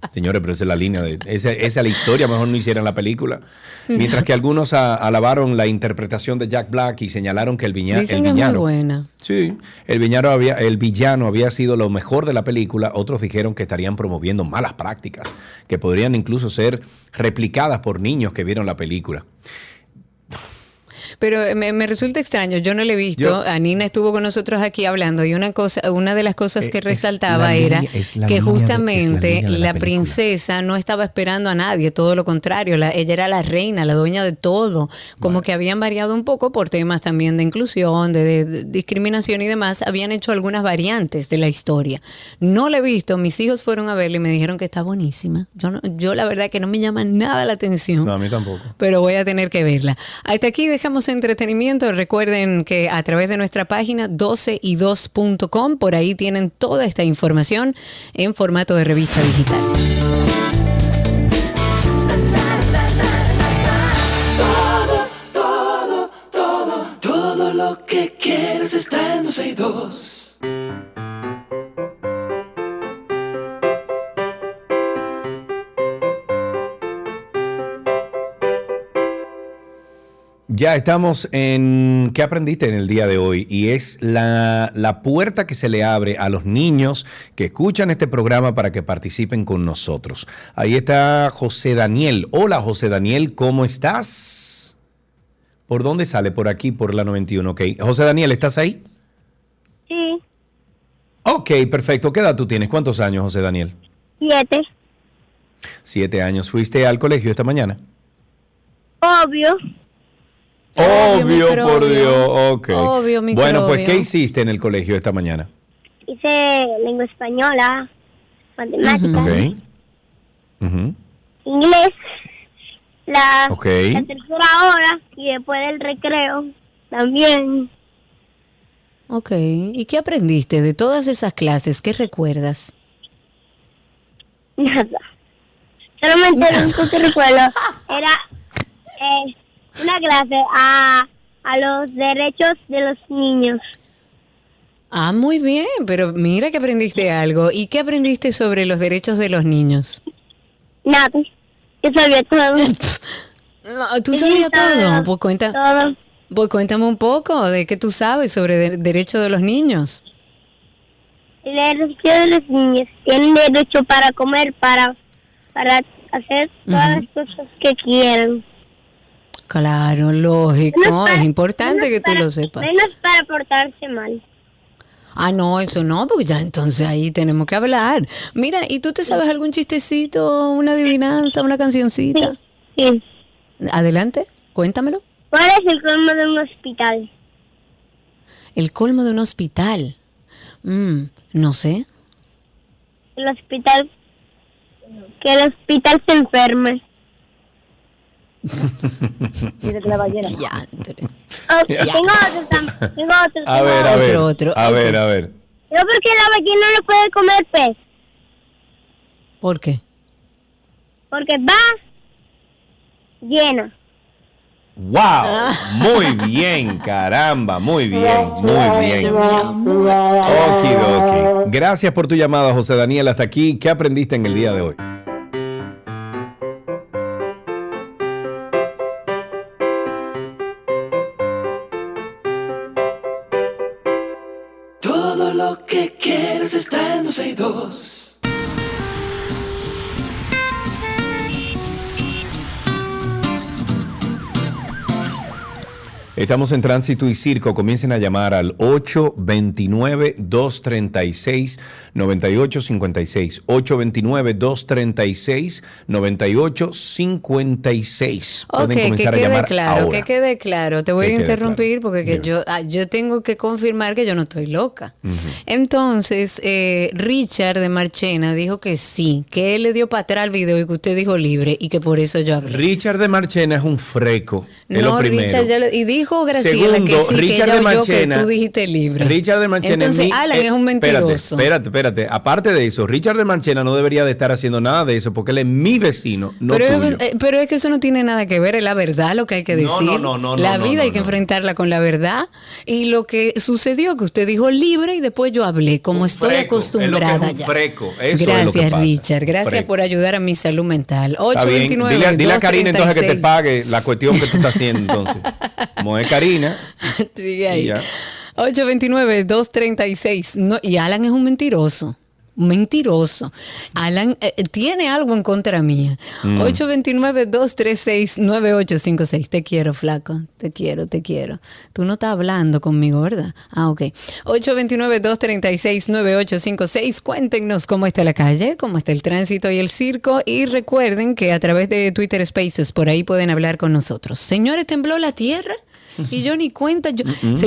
Señores, pero esa es la línea, de, esa, esa es la historia, mejor no hicieran la película. Mientras que algunos a- alabaron la interpretación de Jack Black y señalaron que el, viña- Dicen el es muy buena. Sí, el villano, había, el villano había sido lo mejor de la película. Otros dijeron que estarían promoviendo malas prácticas, que podrían incluso ser replicadas por niños que vieron la película. Pero me, me resulta extraño, yo no le he visto. Yo- Anina estuvo con nosotros aquí hablando y una cosa, una de las cosas Eh, que es resaltaba era línea- que de- la justamente la princesa no estaba esperando a nadie, todo lo contrario, la- ella era la reina, la dueña de todo. Como que habían variado un poco por temas también de inclusión, de, de- de discriminación y demás, habían hecho algunas variantes de la historia. No la he visto, mis hijos fueron a verla y me dijeron que está buenísima. Yo, no- yo la verdad que no me llama nada la atención No, a mí tampoco. pero voy a tener que verla. Hasta aquí dejamos entretenimiento. Recuerden que a través de nuestra página 12y2.com, por ahí tienen toda esta información en formato de revista digital. Todo, todo, todo, todo lo que quieres está en 12 y 2. Ya estamos en ¿qué aprendiste en el día de hoy? Y es la, la puerta que se le abre a los niños que escuchan este programa para que participen con nosotros. Ahí está José Daniel. Hola José Daniel, ¿cómo estás? ¿Por dónde sale? Por aquí, por la 91, ok. José Daniel, ¿estás ahí? Sí, Ok, perfecto. ¿Qué edad tú tienes? ¿Cuántos años, José Daniel? siete. Siete años. ¿Fuiste al colegio esta mañana? Obvio. Obvio, por. Dios. Ok. Obvio, bueno, pues. ¿qué hiciste en el colegio esta mañana? Hice lengua española, matemáticas, inglés, la, tercera hora y después del recreo también. Ok. ¿Y qué aprendiste de todas esas clases? ¿Qué recuerdas? Nada. Solamente lo único que recuerdo era eh, una clase a, a los derechos de los niños. Ah, muy bien, pero mira que aprendiste algo. ¿Y qué aprendiste sobre los derechos de los niños? Nada. Yo sabía todo. No, ¿Tú sabías todo. Pues, cuenta, Todo. pues cuéntame un poco de qué tú sabes sobre de- derechos de los niños. El derecho de los niños tienen derecho para comer, para, para hacer todas las cosas que quieran. Claro, lógico. Para- es importante que tú para- lo sepas. Menos para portarse mal. Ah, no, eso no, porque ya entonces ahí tenemos que hablar. Mira, ¿y tú te sabes algún chistecito, una adivinanza, una cancioncita? Sí. Adelante, cuéntamelo. ¿Cuál es el colmo de un hospital? El colmo de un hospital. Mm, no sé. El hospital. Que el hospital se enferme. Dice que la ballena. Ya, Oh, tengo otro Tengo otro. A ver, a otro. ver. otro, A ok. ver, a ver. No, porque la ballena no puede comer pez. ¿Por qué? Porque va llena. ¡Wow! Muy bien, caramba, muy bien, muy bien. Okidoki. Gracias por tu llamada, José Daniel. Hasta aquí, ¿qué aprendiste en el día de hoy? Estamos en tránsito y circo. Comiencen a llamar al 829-236-9856. 829-236-9856. Ok, Pueden que a quede llamar claro, ahora. que quede claro. Te voy Que a interrumpir porque que yo, ah, yo tengo que confirmar que yo no estoy loca. Entonces, eh, Richard de Marchena dijo que sí, que él le dio para atrás al video y que usted dijo libre y que por eso yo hablé. Richard de Marchena es un freco. es lo No, primero. Richard ya le- y dijo Graciela Segundo, que sí, Richard que de oyó que Marchena. tú dijiste libre. Richard de Marchena. Entonces, mi- Alan eh, es un mentiroso. Espérate, espérate, espérate. Aparte de eso, Richard de Marchena no debería de estar haciendo nada de eso porque él es mi vecino, no pero, tuyo. es, eh, pero es que eso no tiene nada que ver, es la verdad lo que hay que decir. no, no, no, la no, vida no, hay que enfrentarla con la verdad. Y lo que sucedió, que usted dijo libre y después yo hablé, como estoy freco, acostumbrada es lo que es un ya. freco, eso es Gracias, lo que pasa. Richard. Gracias Freco. por ayudar a mi salud mental. Está bien. 829 Dile, dile a Karina entonces que te 236. pague la cuestión que tú estás haciendo entonces. Como es Karina. Sigue ahí. y ya. 829-236. No, y Alan es un mentiroso. Un Mentiroso. Alan eh, tiene algo en contra mía. Mm. 829-236-9856. Te quiero, flaco. Te quiero, te quiero. Tú no estás hablando conmigo, ¿verdad? Ah, ok. 829-236-9856. Cuéntenos cómo está la calle, cómo está el tránsito y el circo. Y recuerden que a través de Twitter Spaces, por ahí pueden hablar con nosotros. Señores, tembló la tierra. Y yo ni cuenta, yo,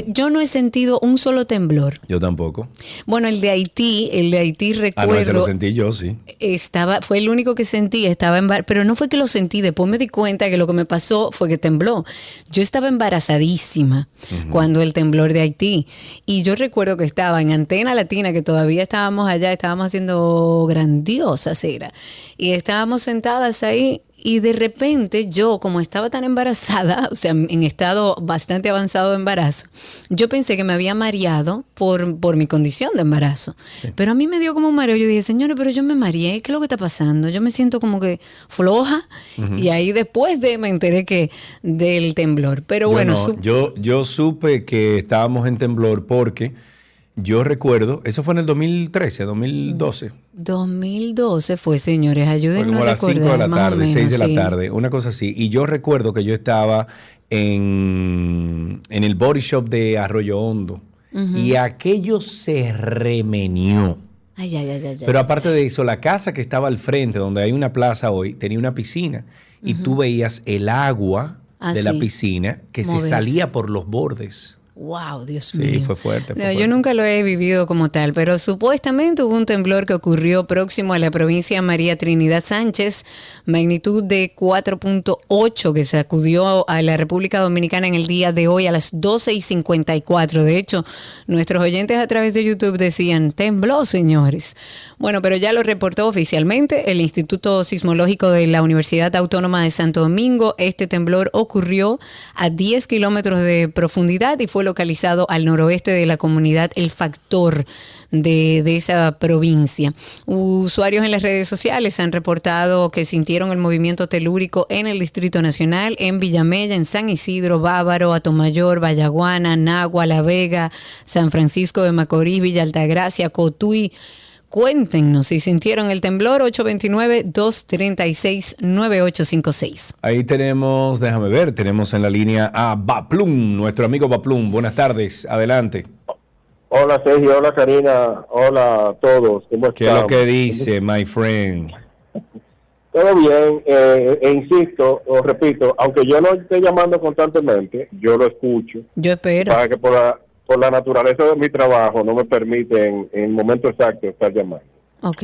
yo no he sentido un solo temblor. Yo tampoco. Bueno, el de Haití, el de Haití Ah, recuerdo, no, ese lo sentí yo, sí. estaba, fue el único que sentí, estaba embar pero no fue que lo sentí, después me di cuenta que lo que me pasó fue que tembló. Yo estaba embarazadísima cuando el temblor de Haití y yo recuerdo que estaba en Antena Latina, que todavía estábamos allá, estábamos haciendo grandiosas era, y estábamos sentadas ahí y de repente yo, como estaba tan embarazada, o sea, en estado bastante avanzado de embarazo, yo pensé que me había mareado por, por mi condición de embarazo. Pero a mí me dio como un mareo. Yo dije, señores, pero yo me mareé, ¿qué es lo que está pasando? Yo me siento como que floja. Y ahí después de me enteré que del temblor. Pero bueno, no, su- yo, yo supe que estábamos en temblor porque yo recuerdo, eso fue en el 2013, 2012. 2012 fue, señores, Fue ayúdennos como a las 5 de la tarde, 6 de sí. la tarde, una cosa así. Y yo recuerdo que yo estaba en, en el body shop de Arroyo Hondo y aquello se remenió. Ay, ay, ay. Pero aparte de eso, la casa que estaba al frente, donde hay una plaza hoy, tenía una piscina y tú veías el agua Ah, de la piscina que se salía por los bordes. Wow, Dios Sí, mío. fue fuerte. fue No, yo fuerte. nunca lo he vivido como tal, pero supuestamente hubo un temblor que ocurrió próximo a la provincia María Trinidad Sánchez, magnitud de 4.8 que sacudió a la República Dominicana en el día de hoy a las 12 y 54. De hecho, nuestros oyentes a través de YouTube decían, tembló, señores. Bueno, pero ya lo reportó oficialmente el Instituto Sismológico de la Universidad Autónoma de Santo Domingo. Este temblor ocurrió a 10 kilómetros de profundidad y fue localizado al noroeste de la comunidad El Factor de, de esa provincia. Usuarios en las redes sociales han reportado que sintieron el movimiento telúrico en el Distrito Nacional, en Villamella, en San Isidro, Bávaro, Atomayor, Vallaguana, Nagua, La Vega, San Francisco de Macorís, Villa Altagracia, Cotuí. Cuéntenos si sintieron el temblor 829-236-9856. Ahí tenemos, déjame ver, tenemos en la línea a Baplum, nuestro amigo Baplum. Buenas tardes, adelante. Hola Sergio, hola Karina, hola a todos. ¿Cómo ¿Qué es lo están? que dice, my friend? Todo bien, eh, e insisto, os repito, aunque yo no esté llamando constantemente, yo lo escucho. Yo espero. Para que la, por la naturaleza de mi trabajo no me permite en, el momento exacto estar llamando. Ok.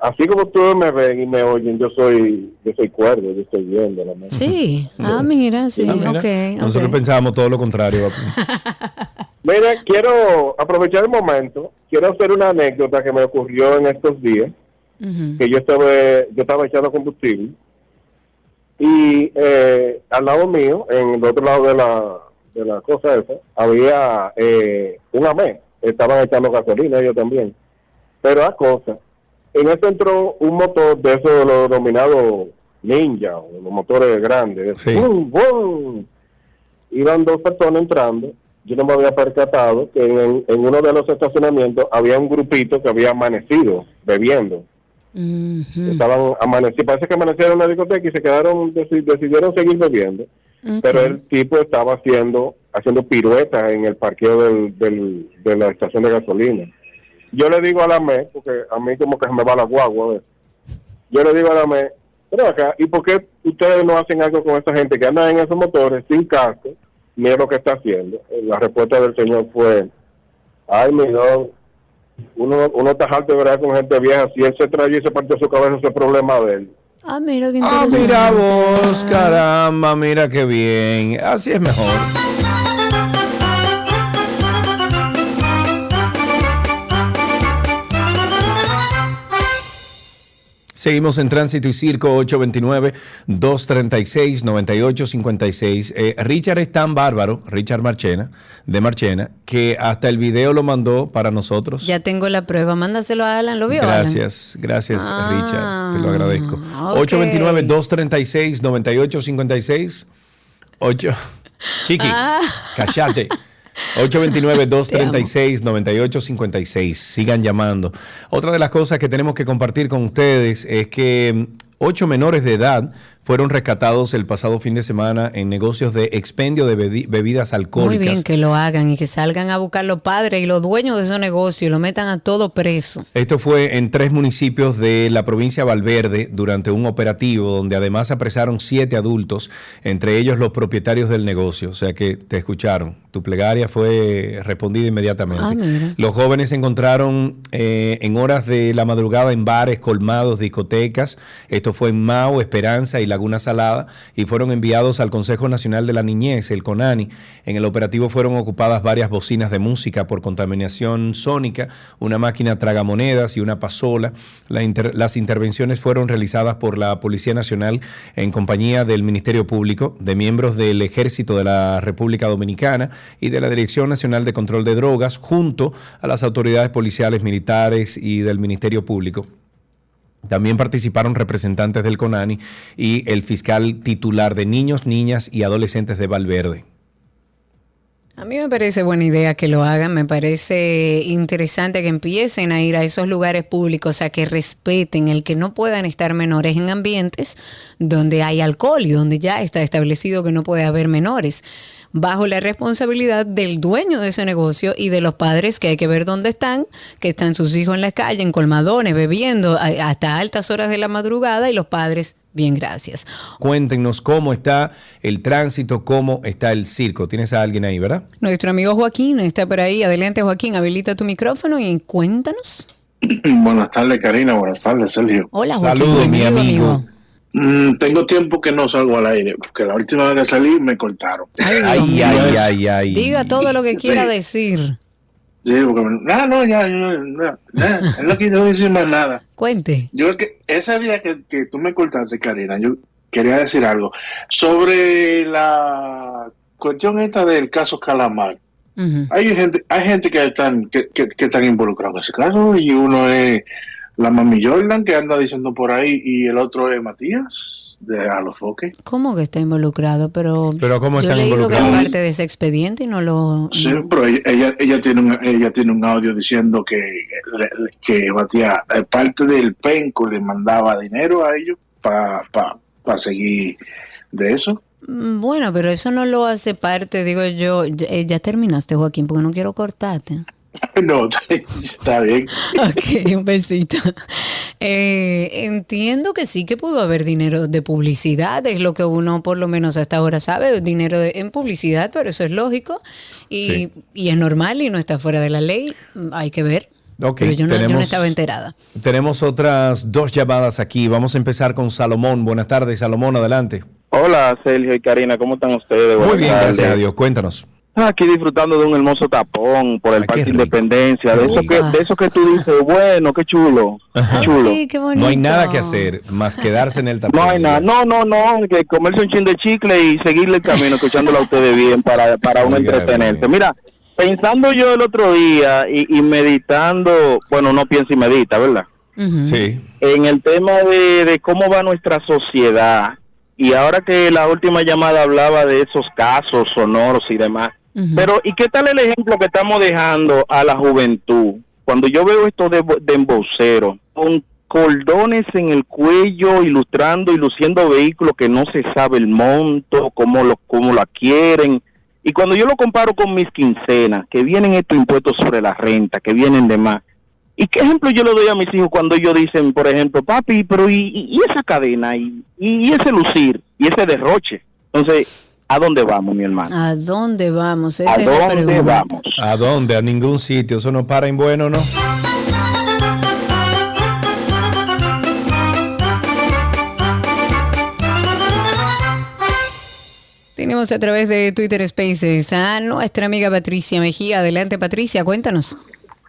así como ustedes me ven y me oyen, yo soy, yo soy cuerdo, yo estoy viendo la mente. Sí. Ah, mira, sí. Ah, mira, Nosotros pensábamos todo lo contrario. Mira, quiero aprovechar el momento, quiero hacer una anécdota que me ocurrió en estos días, que yo estaba, yo estaba echando combustible y eh, al lado mío, en el otro lado de la, de la cosa esa, había eh, un AME, estaban echando gasolina ellos también. Pero a cosa, en eso entró un motor de esos de los denominados ninja, o los motores grandes. Sí. ¡Bum, bum! Iban dos personas entrando. Yo no me había percatado que en, en uno de los estacionamientos había un grupito que había amanecido bebiendo. Ujú. Estaban amanecidos, parece que amanecieron en una discoteca y se quedaron, deci- decidieron seguir bebiendo. Pero el tipo estaba haciendo haciendo piruetas en el parqueo del, del- de la estación de gasolina. Yo le digo a la ME, porque a mí como que se me va la guagua, yo le digo a la ME, pero acá, ¿y por qué ustedes no hacen algo con esa gente que anda en esos motores sin casco? Mira lo que está haciendo. Eh, La respuesta del señor fue, ay, mi don, uno, uno está harto de verdad con gente vieja, si él se trae y se parte su cabeza, ese es problema de él. Ah, mira qué Ah, interesante. mira vos, caramba, mira qué bien. Así es mejor. Seguimos en Tránsito y Circo 829-236-9856. Eh, Richard es tan bárbaro, Richard Marchena, de Marchena, que hasta el video lo mandó para nosotros. Ya tengo la prueba. Mándaselo a Alan. ¿Lo vio? Alan? Gracias, gracias Ah, Richard, te lo agradezco. ok. 829-236-9856. 8. Chiqui, Ah. cállate. 829-236-9856. Sigan llamando. Otra de las cosas que tenemos que compartir con ustedes es que mm, ocho menores de edad fueron rescatados el pasado fin de semana en negocios de expendio de bebi- bebidas Muy alcohólicas. bien que lo hagan y que salgan a buscar los padres y los dueños de esos negocios y lo metan a todo preso. Esto fue en tres municipios de la provincia de Valverde durante un operativo donde además apresaron siete adultos, entre ellos los propietarios del negocio. O sea que te escucharon. Tu plegaria fue respondida inmediatamente. Ah, mira. Los jóvenes se encontraron eh, en horas de la madrugada en bares, colmados, discotecas. Esto fue en Mao, Esperanza y Laguna Salada y fueron enviados al Consejo Nacional de la Niñez, el CONANI. En el operativo fueron ocupadas varias bocinas de música por contaminación sónica, una máquina tragamonedas y una pasola. Las intervenciones fueron realizadas por la Policía Nacional en compañía del Ministerio Público, de miembros del Ejército de la República Dominicana y de la Dirección Nacional de Control de Drogas, junto a las autoridades policiales, militares y del Ministerio Público. También participaron representantes del CONANI y el fiscal titular de niños, niñas y adolescentes de Valverde. A mí me parece buena idea que lo hagan, me parece interesante que empiecen a ir a esos lugares públicos, a que respeten el que no puedan estar menores en ambientes donde hay alcohol y donde ya está establecido que no puede haber menores, bajo la responsabilidad del dueño de ese negocio y de los padres que hay que ver dónde están, que están sus hijos en la calle, en colmadones, bebiendo hasta altas horas de la madrugada y los padres, bien, gracias. Cuéntenos cómo está el tránsito, cómo está el circo. Tienes a alguien ahí, ¿verdad? Nuestro amigo Joaquín está por ahí. Adelante, Joaquín, habilita tu micrófono y cuéntanos. Buenas tardes, Karina. Buenas tardes, Sergio. Hola, Joaquín. Saludos, mi amigo. Mm, tengo tiempo que no salgo al aire, porque la última vez que salí me cortaron. Ay, ay, ay, ay. Diga todo lo que quiera Sí. decir. Sí, porque me- ah, no, ya, ya, ya, ya, él no quiso decir más nada. Cuente. Yo que ese día que, que tú me cortaste, Karina, yo quería decir algo sobre la cuestión esta del caso Calamar. Ujú. Hay gente, hay gente que están, que, que, que están involucrados en ese caso y uno es la mami Jordan que anda diciendo por ahí y el otro es Matías de Alofoque. ¿Cómo que está involucrado? Pero, Pero ¿cómo yo he leído gran parte de ese expediente y no lo... Sí, pero ella, ella, ella tiene un, ella tiene un audio diciendo que, que Matías, eh, parte del penco le mandaba dinero a ellos para pa, pa seguir de eso. Mm, Bueno, pero eso no lo hace parte, digo yo. Ya, eh, ya terminaste, Joaquín, porque no quiero cortarte. No, está bien. Ok, un besito. Eh, entiendo que sí que pudo haber dinero de publicidad, es lo que uno por lo menos hasta ahora sabe, dinero de- en publicidad, pero eso es lógico y, Sí. y es normal y no está fuera de la ley, hay que ver. Ok, Pero yo no, yo no tenemos- estaba enterada. Tenemos otras dos llamadas aquí. Vamos a empezar con Salomón. Buenas tardes, Salomón, adelante. Hola Sergio y Karina, ¿cómo están ustedes? Muy Buenas bien, tardes. gracias a Dios. Cuéntanos. Aquí disfrutando de un hermoso tapón por el Parque Independencia, de eso, que, de eso que tú dices, bueno, qué chulo, qué chulo. No hay nada que hacer más quedarse en el tapón. No hay nada, no, no, no, que comerse un chin de chicle y seguirle el camino, escuchándolo a ustedes bien para, para uno entretenerse. Mira, pensando yo el otro día y, y meditando, bueno, no piensa y medita, ¿verdad? Sí. en el tema de, de cómo va nuestra sociedad y ahora que la última llamada hablaba de esos casos sonoros y demás, pero ¿y qué tal el ejemplo que estamos dejando a la juventud? Cuando yo veo esto de, de emboceros, con cordones en el cuello, ilustrando y luciendo vehículos que no se sabe el monto, cómo lo, cómo la quieren. Y cuando yo lo comparo con mis quincenas, que vienen estos impuestos sobre la renta, que vienen de más, ¿Y qué ejemplo yo le doy a mis hijos cuando ellos dicen, por ejemplo, papi, pero y, y- esa cadena, y, y ese lucir, y ese derroche? Entonces, ¿a dónde vamos, mi hermano? ¿A dónde vamos? Esa ¿A es la dónde vamos? ¿A dónde? A ningún sitio. Eso no para en bueno, ¿no? Tenemos a través de Twitter Spaces a nuestra amiga Patricia Mejía. Adelante, Patricia, cuéntanos.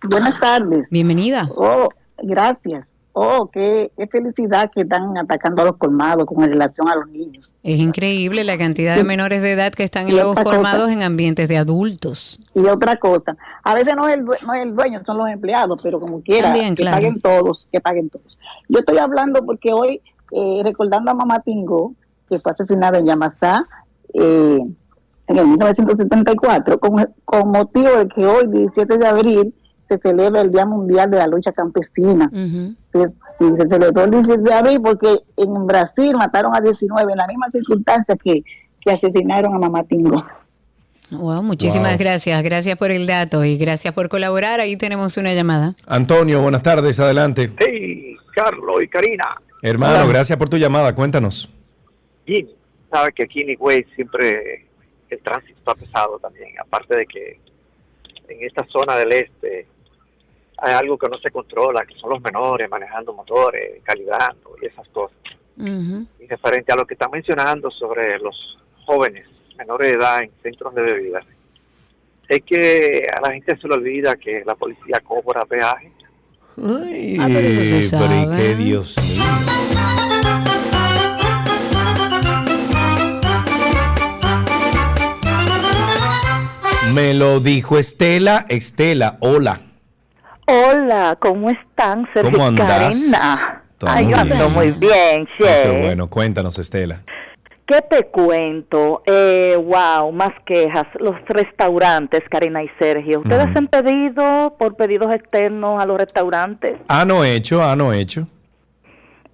Buenas tardes. Bienvenida. Oh, gracias. Oh, qué, qué felicidad que están atacando a los colmados con relación a los niños. Es increíble la cantidad de menores de edad que están en los cosa. colmados en ambientes de adultos. Y otra cosa, a veces no es el, no es el dueño, son los empleados, pero como quiera, También, que claro. paguen todos, que paguen todos. Yo estoy hablando porque hoy, eh, recordando a Mamá Tingo, que fue asesinada en Yamasá, eh, en el 1974, con, con motivo de que hoy, 17 de abril, se celebra el Día Mundial de la Lucha Campesina. Se, sí, se celebró el 17 de abril porque en Brasil mataron a 19 en la misma circunstancia que, que asesinaron a Mamá Tingo. Wow, muchísimas Wow. gracias. Gracias por el dato y gracias por colaborar. Ahí tenemos una llamada. Antonio, buenas tardes, adelante. Hey, Carlos y Karina. Hermano, gracias por tu llamada. Cuéntanos. Jim, sabe que aquí en Higüey siempre el tránsito está pesado también, aparte de que en esta zona del este hay algo que no se controla, que son los menores manejando motores, calibrando y esas cosas. Y referente a lo que está mencionando sobre los jóvenes menores de edad en centros de bebidas, es que a la gente se le olvida que la policía cobra peaje. Ah, pero eso se pero ¿y sabe. qué Dios mío? Me lo dijo Estela. Estela, hola. Hola, ¿cómo están, Sergio ¿Cómo? Todo Ay, yo ando muy bien, che. Eso es bueno. Cuéntanos, Estela. ¿Qué te cuento? Eh, wow, más quejas. Los restaurantes, Karina y Sergio. ¿Ustedes han pedido por pedidos externos a los restaurantes? Ah, no hecho, ah, no hecho.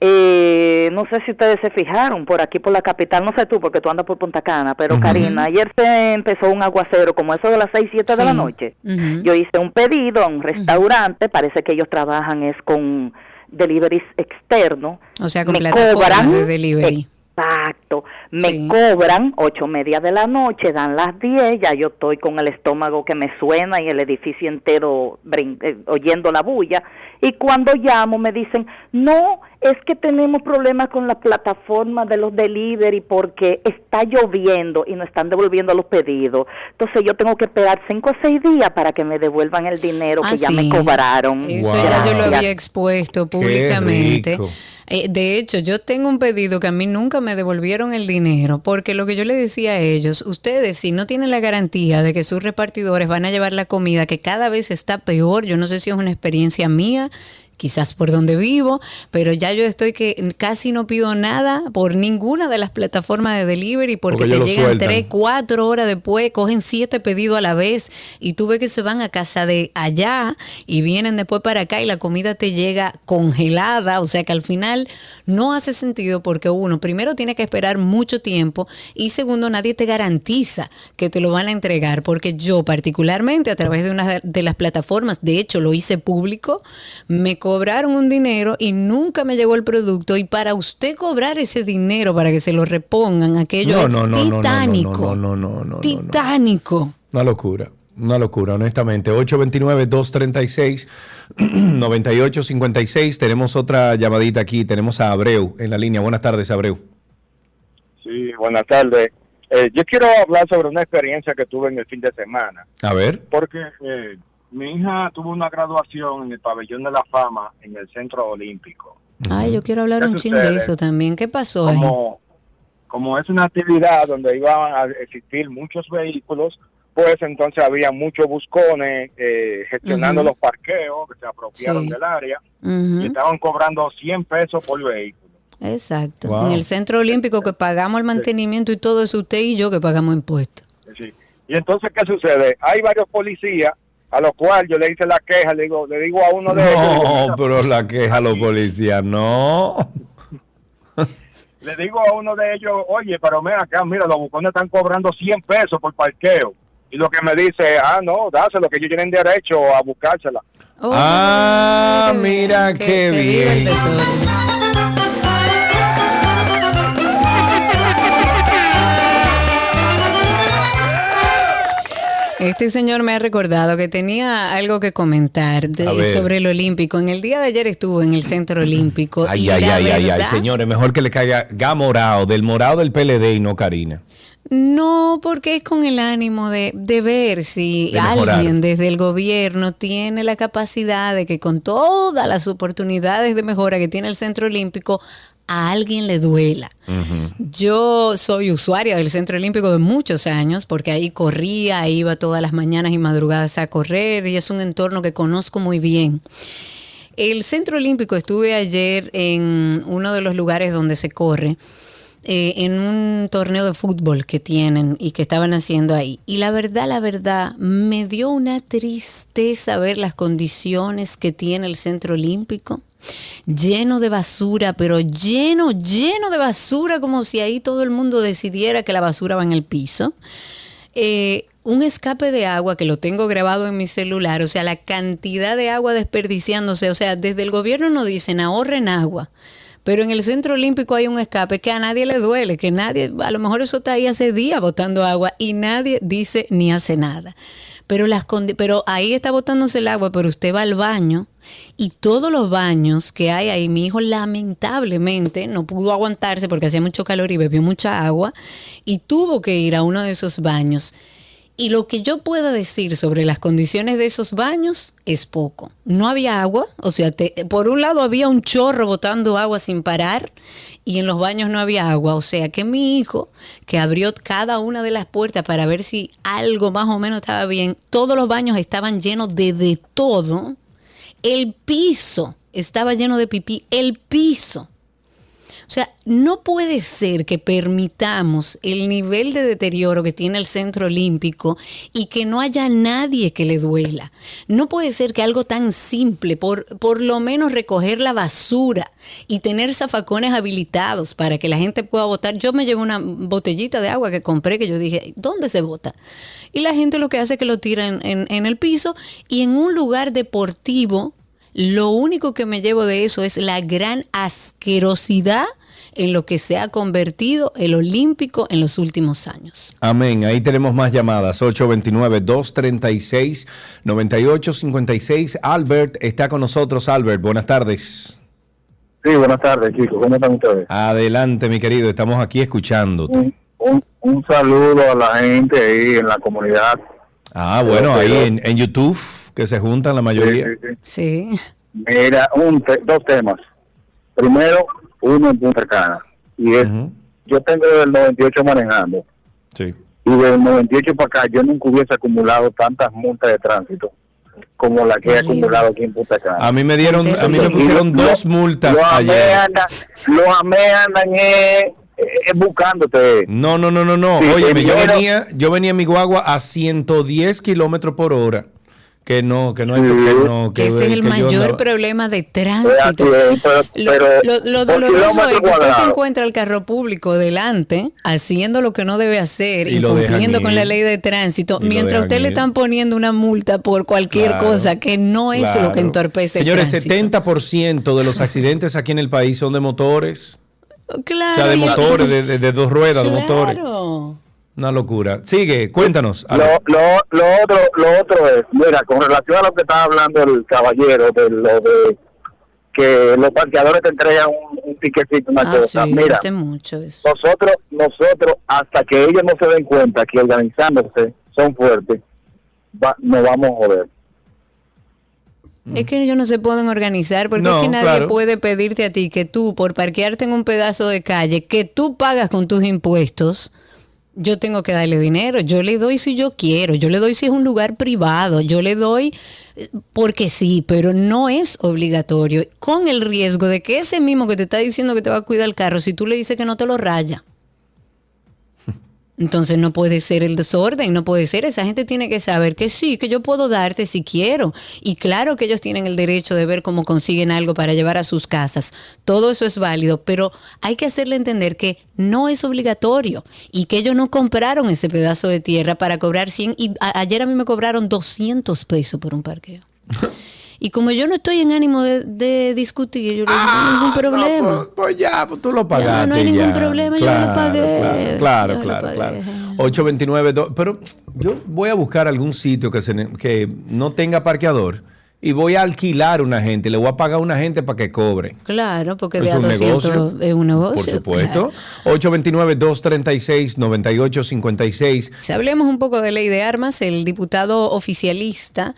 Eh, no sé si ustedes se fijaron por aquí, por la capital, no sé tú, porque tú andas por Punta Cana, pero Ujú. Karina, ayer se empezó un aguacero, como eso de las 6, 7 de la Sí. noche. Yo hice un pedido a un restaurante, parece que ellos trabajan es con deliveries externos. O sea, con Me plataformas cobran, de delivery. Exacto. Me cobran ocho media de la noche, dan las 10, ya yo estoy con el estómago que me suena y el edificio entero eh, oyendo la bulla. Y cuando llamo me dicen, no, es que tenemos problemas con la plataforma de los delivery porque está lloviendo y nos están devolviendo los pedidos. Entonces yo tengo que esperar cinco o seis días para que me devuelvan el dinero Ah, que ya sí. me cobraron. Eso ya yo lo había expuesto públicamente. rico. Eh, de hecho, yo tengo un pedido que a mí nunca me devolvieron el dinero, porque lo que yo le decía a ellos, ustedes si no tienen la garantía de que sus repartidores van a llevar la comida, que cada vez está peor, yo no sé si es una experiencia mía, quizás por donde vivo, pero ya yo estoy que casi no pido nada por ninguna de las plataformas de delivery porque, Porque te llegan tres, cuatro horas después, cogen siete pedidos a la vez y tú ves que se van a casa de allá y vienen después para acá y la comida te llega congelada, o sea que al final no hace sentido porque uno, primero tiene que esperar mucho tiempo y segundo, nadie te garantiza que te lo van a entregar porque yo particularmente a través de una de- de las plataformas, de hecho lo hice público, me cobraron un dinero y nunca me llegó el producto y para usted cobrar ese dinero para que se lo repongan, aquello No, es no, no, no, titánico. no, no, no, no, no, no. titánico. Una locura. Una locura, honestamente. 829-236-9856. Tenemos otra llamadita aquí. Tenemos a Abreu en la línea. Buenas tardes, Abreu. Sí, buenas tardes. Eh, yo quiero hablar sobre una experiencia que tuve en el fin de semana, A ver. porque eh, mi hija tuvo una graduación en el Pabellón de la Fama en el Centro Olímpico. Ay, yo quiero hablar ¿Qué un chin de eso también. ¿Qué pasó ahí? Como, como es una actividad donde iban a existir muchos vehículos, pues entonces había muchos buscones eh, gestionando los parqueos que se apropiaron Sí. del área y estaban cobrando 100 pesos por vehículo. Exacto. Wow. En el centro olímpico que pagamos el mantenimiento y todo eso, usted y yo que pagamos impuestos. Sí. Y entonces, ¿qué sucede? Hay varios policías a los cuales yo le hice la queja, le digo, le digo a uno de ellos, No, pero la queja a los policías, no. le digo a uno de ellos, oye, pero mira acá, mira, los bucones están cobrando 100 pesos por parqueo. Y lo que me dice, ah, no, dáselo, que ellos tienen derecho a buscársela. ah, mira qué, bien. Este señor me ha recordado que tenía algo que comentar de- sobre el olímpico. En el día de ayer estuvo en el centro olímpico. Ay, y ay, la ay, ay, ay, señores, mejor que le caiga Gamorao, del morado del PLD y no Karina. No, porque es con el ánimo de, de ver si De alguien desde el gobierno tiene la capacidad de que con todas las oportunidades de mejora que tiene el Centro Olímpico, a alguien le duela. Yo soy usuaria del Centro Olímpico de muchos años porque ahí corría, iba todas las mañanas y madrugadas a correr y es un entorno que conozco muy bien. El Centro Olímpico estuve ayer en uno de los lugares donde se corre, eh, en un torneo de fútbol que tienen y que estaban haciendo ahí. Y la verdad, la verdad, me dio una tristeza ver las condiciones que tiene el Centro Olímpico. Lleno de basura, pero lleno, lleno de basura, como si ahí todo el mundo decidiera que la basura va en el piso eh, un escape de agua que lo tengo grabado en mi celular, o sea, la cantidad de agua desperdiciándose, o sea, desde el gobierno nos dicen ahorren agua, pero en el centro olímpico hay un escape que a nadie le duele, que nadie, a lo mejor eso está ahí hace días botando agua y nadie dice ni hace nada. Pero, las pero ahí está botándose el agua, pero usted va al baño y todos los baños que hay ahí, mi hijo lamentablemente no pudo aguantarse porque hacía mucho calor y bebió mucha agua y tuvo que ir a uno de esos baños. Y lo que yo pueda decir sobre las condiciones de esos baños es poco. No había agua, o sea, por un lado había un chorro botando agua sin parar y en los baños no había agua. O sea que mi hijo, que abrió cada una de las puertas para ver si algo más o menos estaba bien, todos los baños estaban llenos de de todo. El piso estaba lleno de pipí, el piso. O sea, no puede ser que permitamos el nivel de deterioro que tiene el Centro Olímpico y que no haya nadie que le duela. No puede ser que algo tan simple, por, por lo menos recoger la basura y tener zafacones habilitados para que la gente pueda votar. Yo me llevo una botellita de agua que compré que yo dije, ¿dónde se vota? Y la gente lo que hace es que lo tira en, en- en el piso y en un lugar deportivo lo único que me llevo de eso es la gran asquerosidad en lo que se ha convertido el olímpico en los últimos años. Amén. Ahí tenemos más llamadas. 829-236-9856. Albert está con nosotros. Albert, buenas tardes. Sí, buenas tardes, chicos. ¿Cómo están ustedes? Adelante, mi querido. Estamos aquí escuchándote. Un, un saludo a la gente ahí en la comunidad. Ah, bueno, ahí en, en YouTube, que se juntan la mayoría. Sí. Mira, un te- dos temas. Primero, uno en Punta Cana. Y es, yo tengo desde el 98 manejando. Sí. Y desde el 98 para acá yo nunca hubiese acumulado tantas multas de tránsito como la que he acumulado aquí en Punta Cana. A mí me dieron, a mí me pusieron dos multas Los ayer. andan, los AME andan eh, eh, buscándote. No, no, no, no, no. Sí, Óyeme, yo venía, yo venía en mi guagua a 110 kilómetros por hora. Que no, que no hay, que no, que, Ese es el mayor problema de tránsito. Lo, lo- lo doloroso es que usted se encuentra el carro público delante haciendo lo que no debe hacer, Y incumpliendo con ir. la ley de tránsito, Y mientras usted le están poniendo una multa por cualquier Claro, cosa que no es lo que entorpece Señores, el tránsito. 70% de los accidentes aquí en el país son de motores. Claro, o sea, de motores, de, de- de dos ruedas, de motores. Una locura. Sigue, cuéntanos. Lo, lo, lo otro lo otro es, mira, con relación a lo que estaba hablando el caballero, de lo de que los parqueadores te entregan un, un una Ah, cosa. sí, mira, hace mucho eso. nosotros, nosotros, hasta que ellos no se den cuenta que organizándose son fuertes, va- nos vamos a joder. Es que ellos no se pueden organizar porque No, es que nadie claro. puede pedirte a ti que tú, por parquearte en un pedazo de calle que tú pagas con tus impuestos, yo tengo que darle dinero. Yo le doy si yo quiero, yo le doy si es un lugar privado, yo le doy eh, porque sí, pero no es obligatorio. Con el riesgo de que ese mismo que te está diciendo que te va a cuidar el carro, si tú le dices que no te lo raya. Entonces no puede ser el desorden, no puede ser. Esa gente tiene que saber que sí, que yo puedo darte si quiero. Y claro que ellos tienen el derecho de ver cómo consiguen algo para llevar a sus casas. Todo eso es válido, pero hay que hacerle entender que no es obligatorio y que ellos no compraron ese pedazo de tierra para cobrar 100. Y ayer a mí me cobraron 200 pesos por un parqueo. Y como yo no estoy en ánimo de, de discutir, yo le digo, no hay ningún problema. pues, ya, pues tú lo Ya, pagaste. no hay ningún ya. problema, yo claro, lo pagué. Claro, Yo claro, claro. 829, do- pero yo voy a buscar algún sitio que, se que no tenga parqueador y voy a alquilar una gente, le voy a pagar a una gente para que cobre. Claro, porque Es de a un 200 negocio. es un negocio. Por supuesto. 829-236-9856. Si hablemos un poco de ley de armas, el diputado oficialista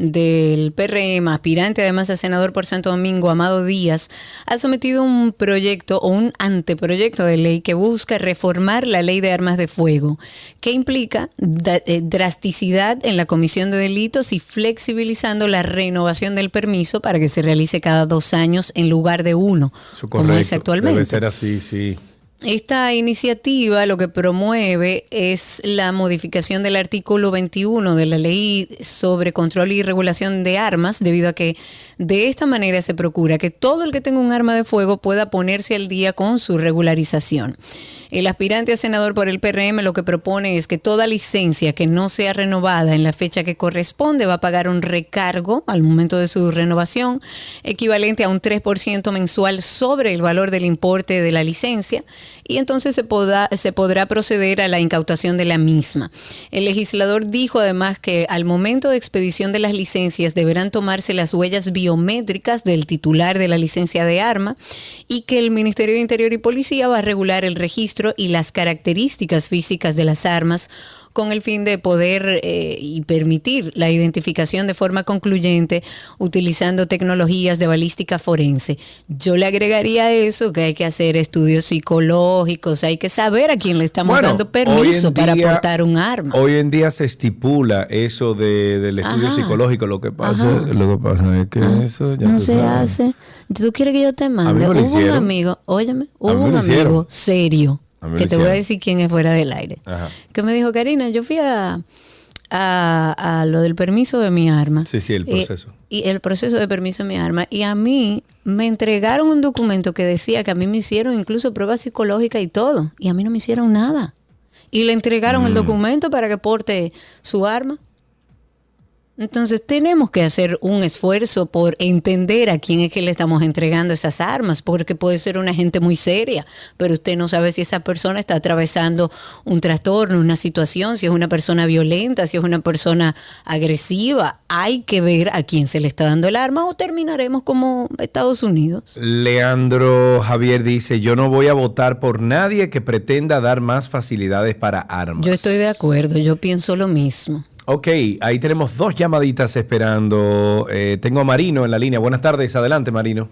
del PRM, aspirante además a senador por Santo Domingo, Amado Díaz, ha sometido un proyecto o un anteproyecto de ley que busca reformar la ley de armas de fuego, que implica eh, drasticidad en la comisión de delitos y flexibilizando la renovación del permiso para que se realice cada dos años en lugar de uno, Eso como es actualmente. Debe ser así, sí. Esta iniciativa lo que promueve es la modificación del artículo 21 de la ley sobre control y regulación de armas, debido a que de esta manera se procura que todo el que tenga un arma de fuego pueda ponerse al día con su regularización. El aspirante a senador por el PRM lo que propone es que toda licencia que no sea renovada en la fecha que corresponde va a pagar un recargo al momento de su renovación equivalente a un 3% mensual sobre el valor del importe de la licencia y entonces se, podrá, proceder a la incautación de la misma. El legislador dijo además que al momento de expedición de las licencias deberán tomarse las huellas biométricas del titular de la licencia de arma y que el Ministerio de Interior y Policía va a regular el registro y las características físicas de las armas con el fin de poder eh, y permitir la identificación de forma concluyente utilizando tecnologías de balística forense. Yo le agregaría a eso que hay que hacer estudios psicológicos, hay que saber a quién le estamos Bueno, dando permiso para día- portar un arma. Hoy en día se estipula eso de, del estudio Ajá. psicológico. Lo que pasa, Ajá. lo que pasa es que eso ya no se sabes. hace. ¿Tú quieres que yo te mande? Hubo un amigo, óyeme, hubo un amigo serio, que lo te voy a decir quién es fuera del aire, Ajá. que me dijo, Karina, yo fui a, a, a lo del permiso de mi arma. Sí, sí, el Eh, proceso. y el proceso de permiso de mi arma. Y a mí me entregaron un documento que decía que a mí me hicieron incluso pruebas psicológicas y todo. Y a mí no me hicieron nada. Y le entregaron Mm. el documento para que porte su arma. Entonces tenemos que hacer un esfuerzo por entender a quién es que le estamos entregando esas armas, porque puede ser una gente muy seria, pero usted no sabe si esa persona está atravesando un trastorno, una situación, si es una persona violenta, si es una persona agresiva. Hay que ver a quién se le está dando el arma o terminaremos como Estados Unidos. Leandro Javier dice, yo no voy a votar por nadie que pretenda dar más facilidades para armas. Yo estoy de acuerdo, yo pienso lo mismo. Ok, ahí tenemos dos llamaditas esperando. Eh, tengo a Marino en la línea. Buenas tardes, adelante Marino.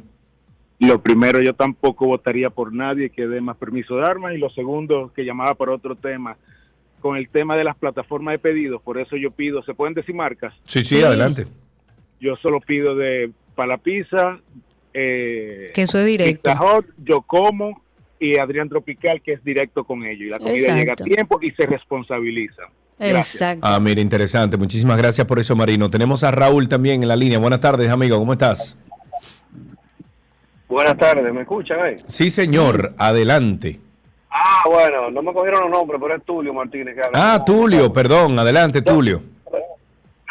Lo primero, yo tampoco votaría por nadie que dé más permiso de armas. Y lo segundo, que llamaba por otro tema, con el tema de las plataformas de pedidos. Por eso yo pido, ¿se pueden decir marcas? Sí, sí, adelante. Yo solo pido de Palapizza, eh, Que eso es directo. Pizza Hut, Yo Como y Adrián Tropical, que es directo con ellos. Y la comida llega a tiempo y se responsabiliza. Gracias. Exacto. Ah, mira, interesante. Muchísimas gracias por eso, Marino. Tenemos a Raúl también en la línea. Buenas tardes, amigo. ¿Cómo estás? Buenas tardes, ¿me escuchan ahí? Sí, señor. Adelante. Ah, bueno, no me cogieron los nombres, pero es Tulio Martínez que habla. Ah, Tulio, perdón. Adelante, Tulio.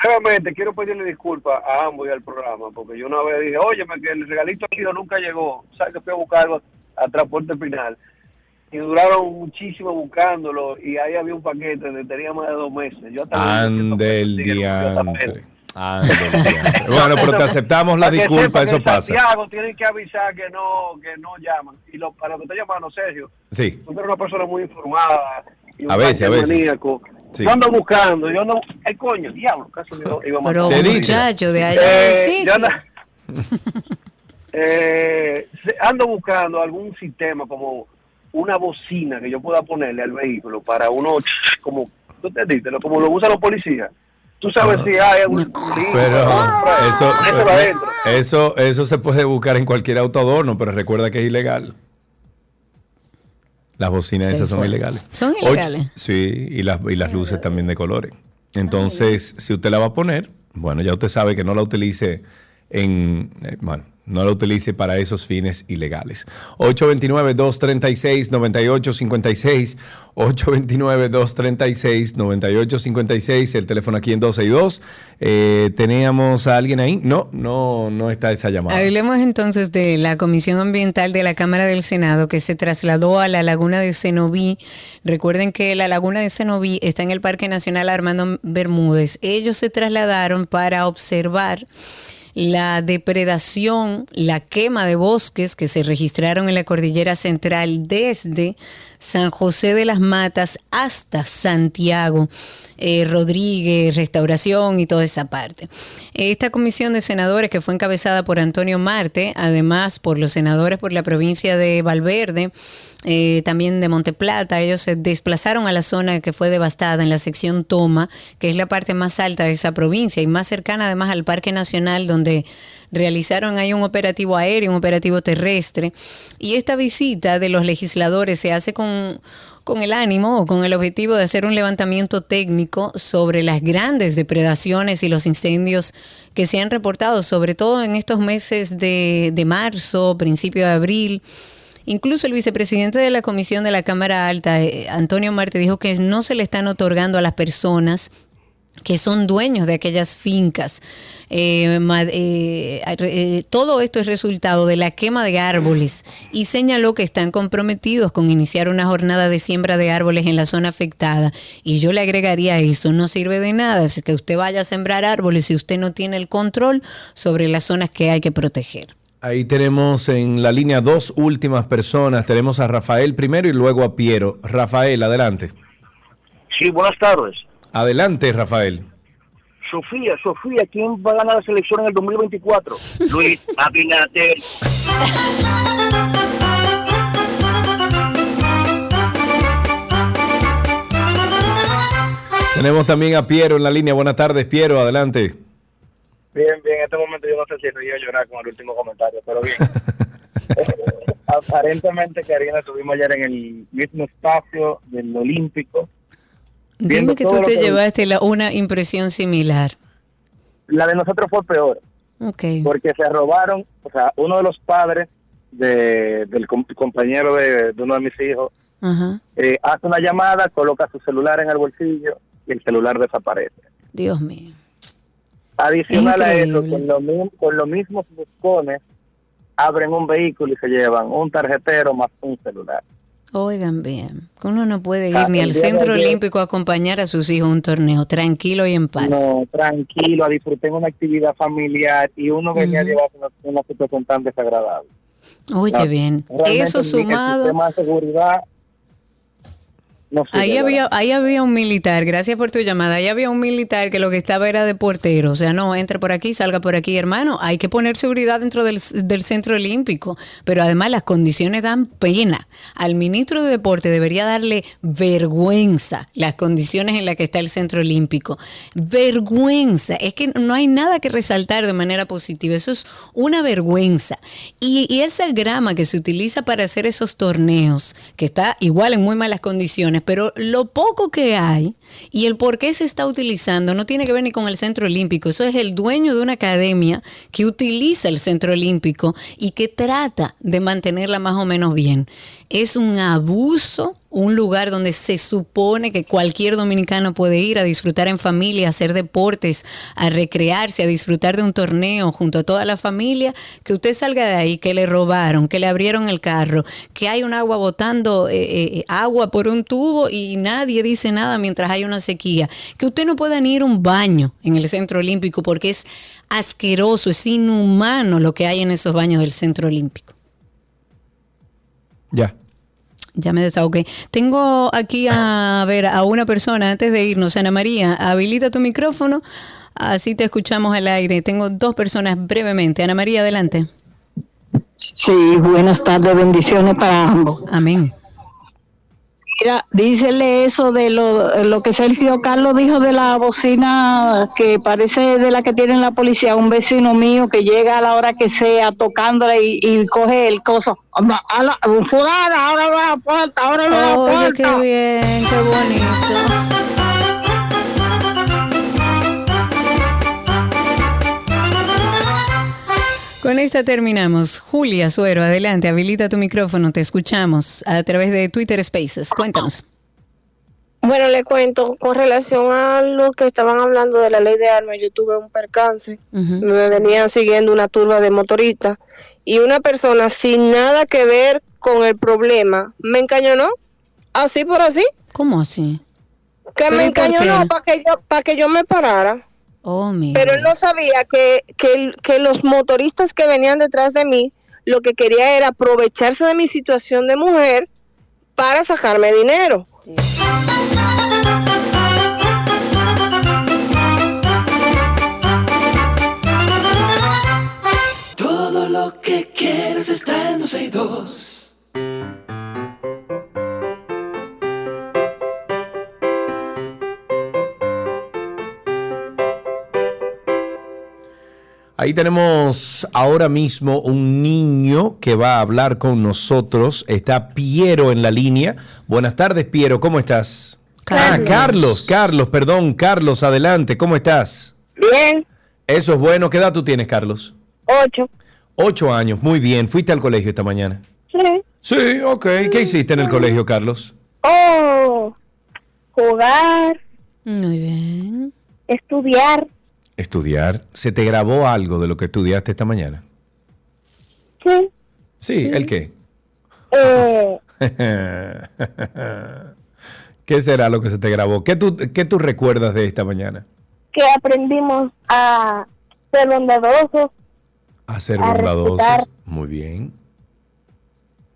Nuevamente, quiero pedirle disculpas a ambos y al programa, porque yo una vez dije, óyeme, que el regalito lío nunca llegó. ¿Sabes que fui a buscarlo a transporte final? Y duraron muchísimo buscándolo y ahí había un paquete de tenía más de dos meses. Yo hasta Ande el diantre. Ande el diantre. Bueno, pero te aceptamos la que disculpa, que eso pasa. Santiago tienen que avisar que no que no llaman. Y lo, para lo que está llamando, Sergio, Sí. tú eres una persona muy informada. Y un A veces, a veces. maníaco. Sí. Yo ando buscando, yo ando... ¡Ay, coño, diablo! Casi me iba- iba a Pero muchacho de allá Eh, eh, ando buscando algún sistema como una bocina que yo pueda ponerle al vehículo para uno como tú te dices, lo- como lo usan los policías. Tú sabes si hay un Pero eso, adentro. eso, eso se puede buscar en cualquier autoadorno, pero recuerda que es ilegal. Las bocinas Sí, esas son fue. ilegales. Son ilegales. sí, y las, y las luces también de colores. Entonces, si usted la va a poner, bueno, ya usted sabe que no la utilice en, eh, bueno, no la utilice para esos fines ilegales. 829-236-9856, 829-236-9856, el teléfono aquí en 262. Eh, ¿Teníamos a alguien ahí? No, no, no está esa llamada. Hablemos entonces de la Comisión Ambiental de la Cámara del Senado que se trasladó a la laguna de Cenoví. Recuerden que la laguna de Cenoví está en el Parque Nacional Armando Bermúdez. Ellos se trasladaron para observar la depredación, la quema de bosques que se registraron en la cordillera central desde San José de las Matas hasta Santiago, eh, Rodríguez, Restauración y toda esa parte. Esta comisión de senadores que fue encabezada por Antonio Marte, además por los senadores por la provincia de Valverde, eh, también de Monteplata, ellos se desplazaron a la zona que fue devastada en la sección Toma, que es la parte más alta de esa provincia y más cercana además al Parque Nacional donde realizaron ahí un operativo aéreo, un operativo terrestre. Y esta visita de los legisladores se hace con, con el ánimo o con el objetivo de hacer un levantamiento técnico sobre las grandes depredaciones y los incendios que se han reportado, sobre todo en estos meses de, de marzo, principio de abril. Incluso el vicepresidente de la Comisión de la Cámara Alta, eh, Antonio Marte, dijo que no se le están otorgando a las personas que son dueños de aquellas fincas. Eh, eh, todo esto es resultado de la quema de árboles y señaló que están comprometidos con iniciar una jornada de siembra de árboles en la zona afectada. Y yo le agregaría eso, no sirve de nada que usted vaya a sembrar árboles si usted no tiene el control sobre las zonas que hay que proteger. Ahí tenemos en la línea dos últimas personas. Tenemos a Rafael primero y luego a Piero. Rafael, adelante. Sí, buenas tardes. Adelante, Rafael. Sofía, Sofía, ¿quién va a ganar la selección en el 2024? Luis Abinader. Tenemos también a Piero en la línea. Buenas tardes, Piero, adelante. Bien, bien, en este momento yo no sé si no iba a llorar con el último comentario, pero bien. Aparentemente, Karina, estuvimos ayer en el mismo espacio del Olímpico. Dime que tú te que- llevaste la- una impresión similar. La de nosotros fue peor, Ok. porque se robaron, o sea, uno de los padres de- del com- compañero de, de uno de mis hijos eh, hace una llamada, coloca su celular en el bolsillo y el celular desaparece. Dios mío. Adicional a eso, con, lo con los mismos buscones, abren un vehículo y se llevan un tarjetero más un celular. Oigan bien, uno no puede ir Ah, ni al centro olímpico a acompañar a sus hijos a un torneo, tranquilo y en paz. No, tranquilo, a disfrutar una actividad familiar y uno venía a Ujú. llevarse una, una situación tan desagradable. Oye, No, bien, eso El sumado... sistema de seguridad no Ahí había, ahí había un militar, gracias por tu llamada, ahí había un militar que lo que estaba era de portero, o sea, no, entre por aquí, salga por aquí, hermano, hay que poner seguridad dentro del, del centro olímpico, pero además las condiciones dan pena. Al ministro de Deporte debería darle vergüenza las condiciones en las que está el centro olímpico. Vergüenza, es que no hay nada que resaltar de manera positiva, eso es una vergüenza. Y, y esa grama que se utiliza para hacer esos torneos, que está igual en muy malas condiciones, pero lo poco que hay y el por qué se está utilizando no tiene que ver ni con el Centro Olímpico. Eso es el dueño de una academia que utiliza el Centro Olímpico y que trata de mantenerla más o menos bien. Es un abuso, un lugar donde se supone que cualquier dominicano puede ir a disfrutar en familia, a hacer deportes, a recrearse, a disfrutar de un torneo junto a toda la familia, que usted salga de ahí, que le robaron, que le abrieron el carro, que hay un agua botando eh, eh, agua por un tubo y nadie dice nada mientras hay una sequía, que usted no pueda ni ir a un baño en el centro olímpico porque es asqueroso, es inhumano lo que hay en esos baños del centro olímpico. Ya. Ya me desahogué. Tengo aquí a ver a una persona antes de irnos. Ana María, habilita tu micrófono. Así te escuchamos al aire. Tengo dos personas brevemente. Ana María, adelante. Sí, buenas tardes, bendiciones para ambos. Amén. Mira, dícele eso de lo, lo que Sergio Carlos dijo de la bocina que parece de la que tiene la policía, un vecino mío que llega a la hora que sea tocándola y, y coge el coso. Fulana, ahora va a la puerta, ahora va a la Oye, puerta. qué bien, qué bonito. Con esta terminamos. Julia Suero, adelante, habilita tu micrófono, te escuchamos a través de Twitter Spaces. Cuéntanos. Bueno, le cuento, con relación a lo que estaban hablando de la ley de armas, yo tuve un percance, me venían siguiendo una turba de motoristas y una persona sin nada que ver con el problema me encañonó, así por así, ¿Cómo así? que ¿Pero me encañonó para que yo para que yo me parara. Oh. Pero él no sabía que, que, los motoristas que venían detrás de mí lo que quería era aprovecharse de mi situación de mujer para sacarme dinero. Todo lo que quieres está en 12 y 2. Ahí tenemos ahora mismo un niño que va a hablar con nosotros. Está Piero en la línea. Buenas tardes, Piero. ¿Cómo estás? Ah, Carlos, Carlos, perdón. Carlos, adelante. ¿Cómo estás? Bien, Eso es bueno. ¿Qué edad tú tienes, Carlos? ocho. Ocho años. Muy bien. ¿Fuiste al colegio esta mañana? Sí. Sí, ok. ¿Qué hiciste en el colegio, Carlos? Oh, jugar, Muy bien. estudiar. Estudiar. ¿Se te grabó algo de lo que estudiaste esta mañana? Sí. Sí, ¿el qué? Eh, ¿Qué será lo que se te grabó? ¿Qué tú, ¿Qué tú recuerdas de esta mañana? que aprendimos a ser bondadosos, A ser A bondadosos. respetar. Muy bien.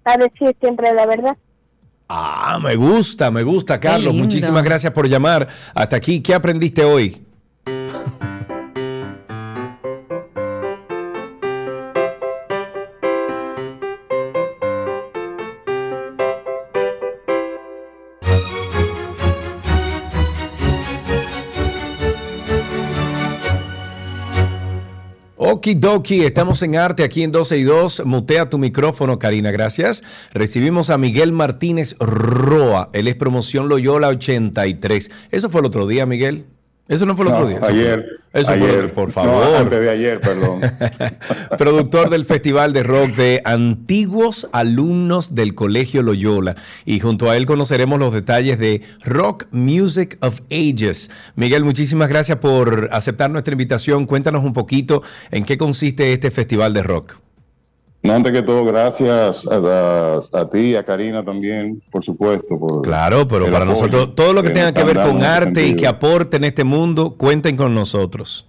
a decir siempre la verdad. Ah, me gusta, me gusta, Carlos. Muchísimas gracias por llamar. Hasta aquí, ¿qué aprendiste hoy? Okidoki, estamos en arte aquí en 12 y 2. Mutea tu micrófono, Karina, gracias. Recibimos a Miguel Martínez Roa. Él es promoción Loyola 83. ¿Eso fue el otro día, Miguel? Eso no fue el No, otro día. Eso ayer. fue- Eso ayer. fue, por No, favor. antes de ayer, perdón. Productor del Festival de Rock de antiguos alumnos del Colegio Loyola. Y junto a él conoceremos los detalles de Rock Music of Ages. Miguel, muchísimas gracias por aceptar nuestra invitación. Cuéntanos un poquito en qué consiste este Festival de Rock. No, antes que todo, gracias a, a- a ti y a Karina también, por supuesto. Por Claro, pero para apoyo nosotros, todo lo que tenga que ver con arte y que aporte en este mundo, cuenten con nosotros.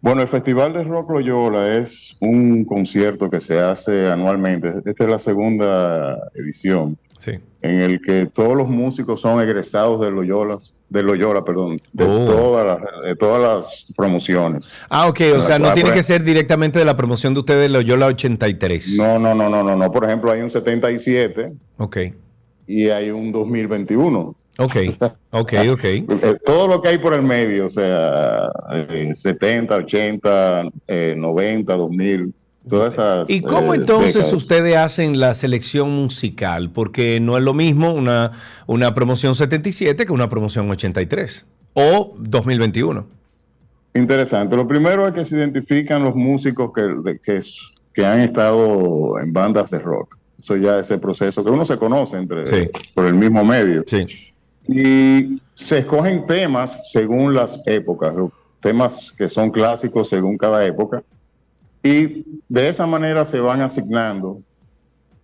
Bueno, el Festival de Rock Loyola es un concierto que se hace anualmente. Esta es la segunda edición. Sí. En el que todos los músicos son egresados de Loyola, de Loyola, perdón, de, Oh. todas, las, de todas las promociones. Ah, ok, o sea, no tiene que ser directamente de la promoción de ustedes de Loyola 83. No, no, no, no, no, no. Por ejemplo, hay un 77 Ok, y hay un 2021. ok, ok, ok. Eh, todo lo que hay por el medio, o sea, eh, 70, 80, eh, 90, 2000, todas esas. ¿Y cómo eh, entonces décadas. ustedes hacen la selección musical? Porque no es lo mismo una, una promoción 77 que una promoción 83 o 2021. Interesante. Lo primero es que se identifican los músicos que, de- que, que han estado en bandas de rock. Eso ya es el proceso que uno se conoce entre Sí. por el mismo medio. Sí. Y se escogen temas según las épocas, temas que son clásicos según cada época. Y de esa manera se van asignando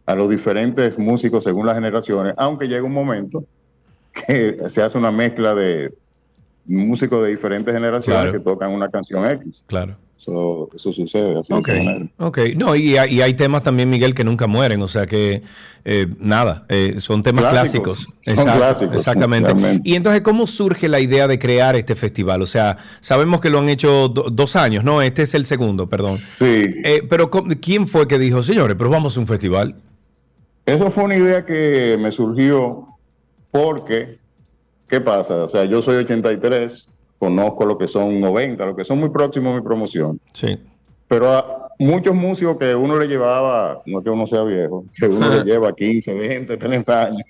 a los diferentes músicos según las generaciones, aunque llega un momento que se hace una mezcla de músicos de diferentes generaciones Claro. que tocan una canción X. Claro. Eso, eso sucede así. de Ok, esa manera. ok. No, y, hay- y hay temas también, Miguel, que nunca mueren. O sea que, eh, nada, eh, son temas Clásicos. clásicos. Son clásicos, Exactamente. realmente. Y entonces, ¿cómo surge la idea de crear este festival? O sea, sabemos que lo han hecho do- dos años, ¿no? Este es el segundo, perdón. Sí. Eh, pero, ¿cómo- ¿quién fue que dijo, señores, pero vamos a un festival? Eso fue una idea que me surgió porque, ¿qué pasa? O sea, yo soy 83, conozco lo que son 90, lo que son muy próximos a mi promoción. Sí. Pero a muchos músicos que uno le llevaba, no que uno sea viejo, que uno le lleva 15, 20, 30 años,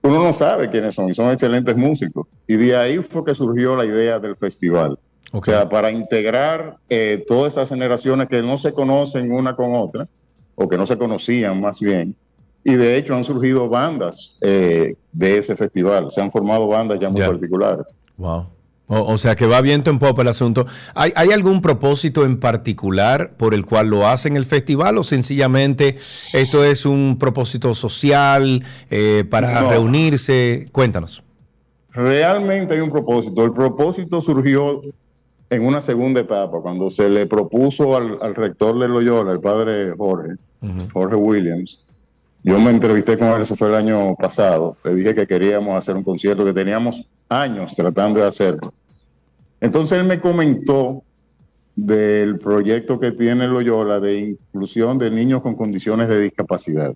uno no sabe quiénes son y son excelentes músicos. Y de ahí fue que surgió la idea del festival. O sea, para integrar eh, todas esas generaciones que no se conocen una con otra, o que no se conocían más bien. Y de hecho han surgido bandas eh, de ese festival, se han formado bandas ya muy particulares. Wow. O, o sea que va viento en popa el asunto. ¿Hay, hay algún propósito en particular por el cual lo hacen el festival o sencillamente esto es un propósito social eh, para No. reunirse? Cuéntanos. Realmente hay un propósito. El propósito surgió en una segunda etapa, cuando se le propuso al, al rector de Loyola, el padre Jorge, Jorge Williams. Yo me entrevisté con él, eso fue el año pasado. Le dije que queríamos hacer un concierto, que teníamos años tratando de hacerlo. Entonces él me comentó del proyecto que tiene Loyola de inclusión de niños con condiciones de discapacidad.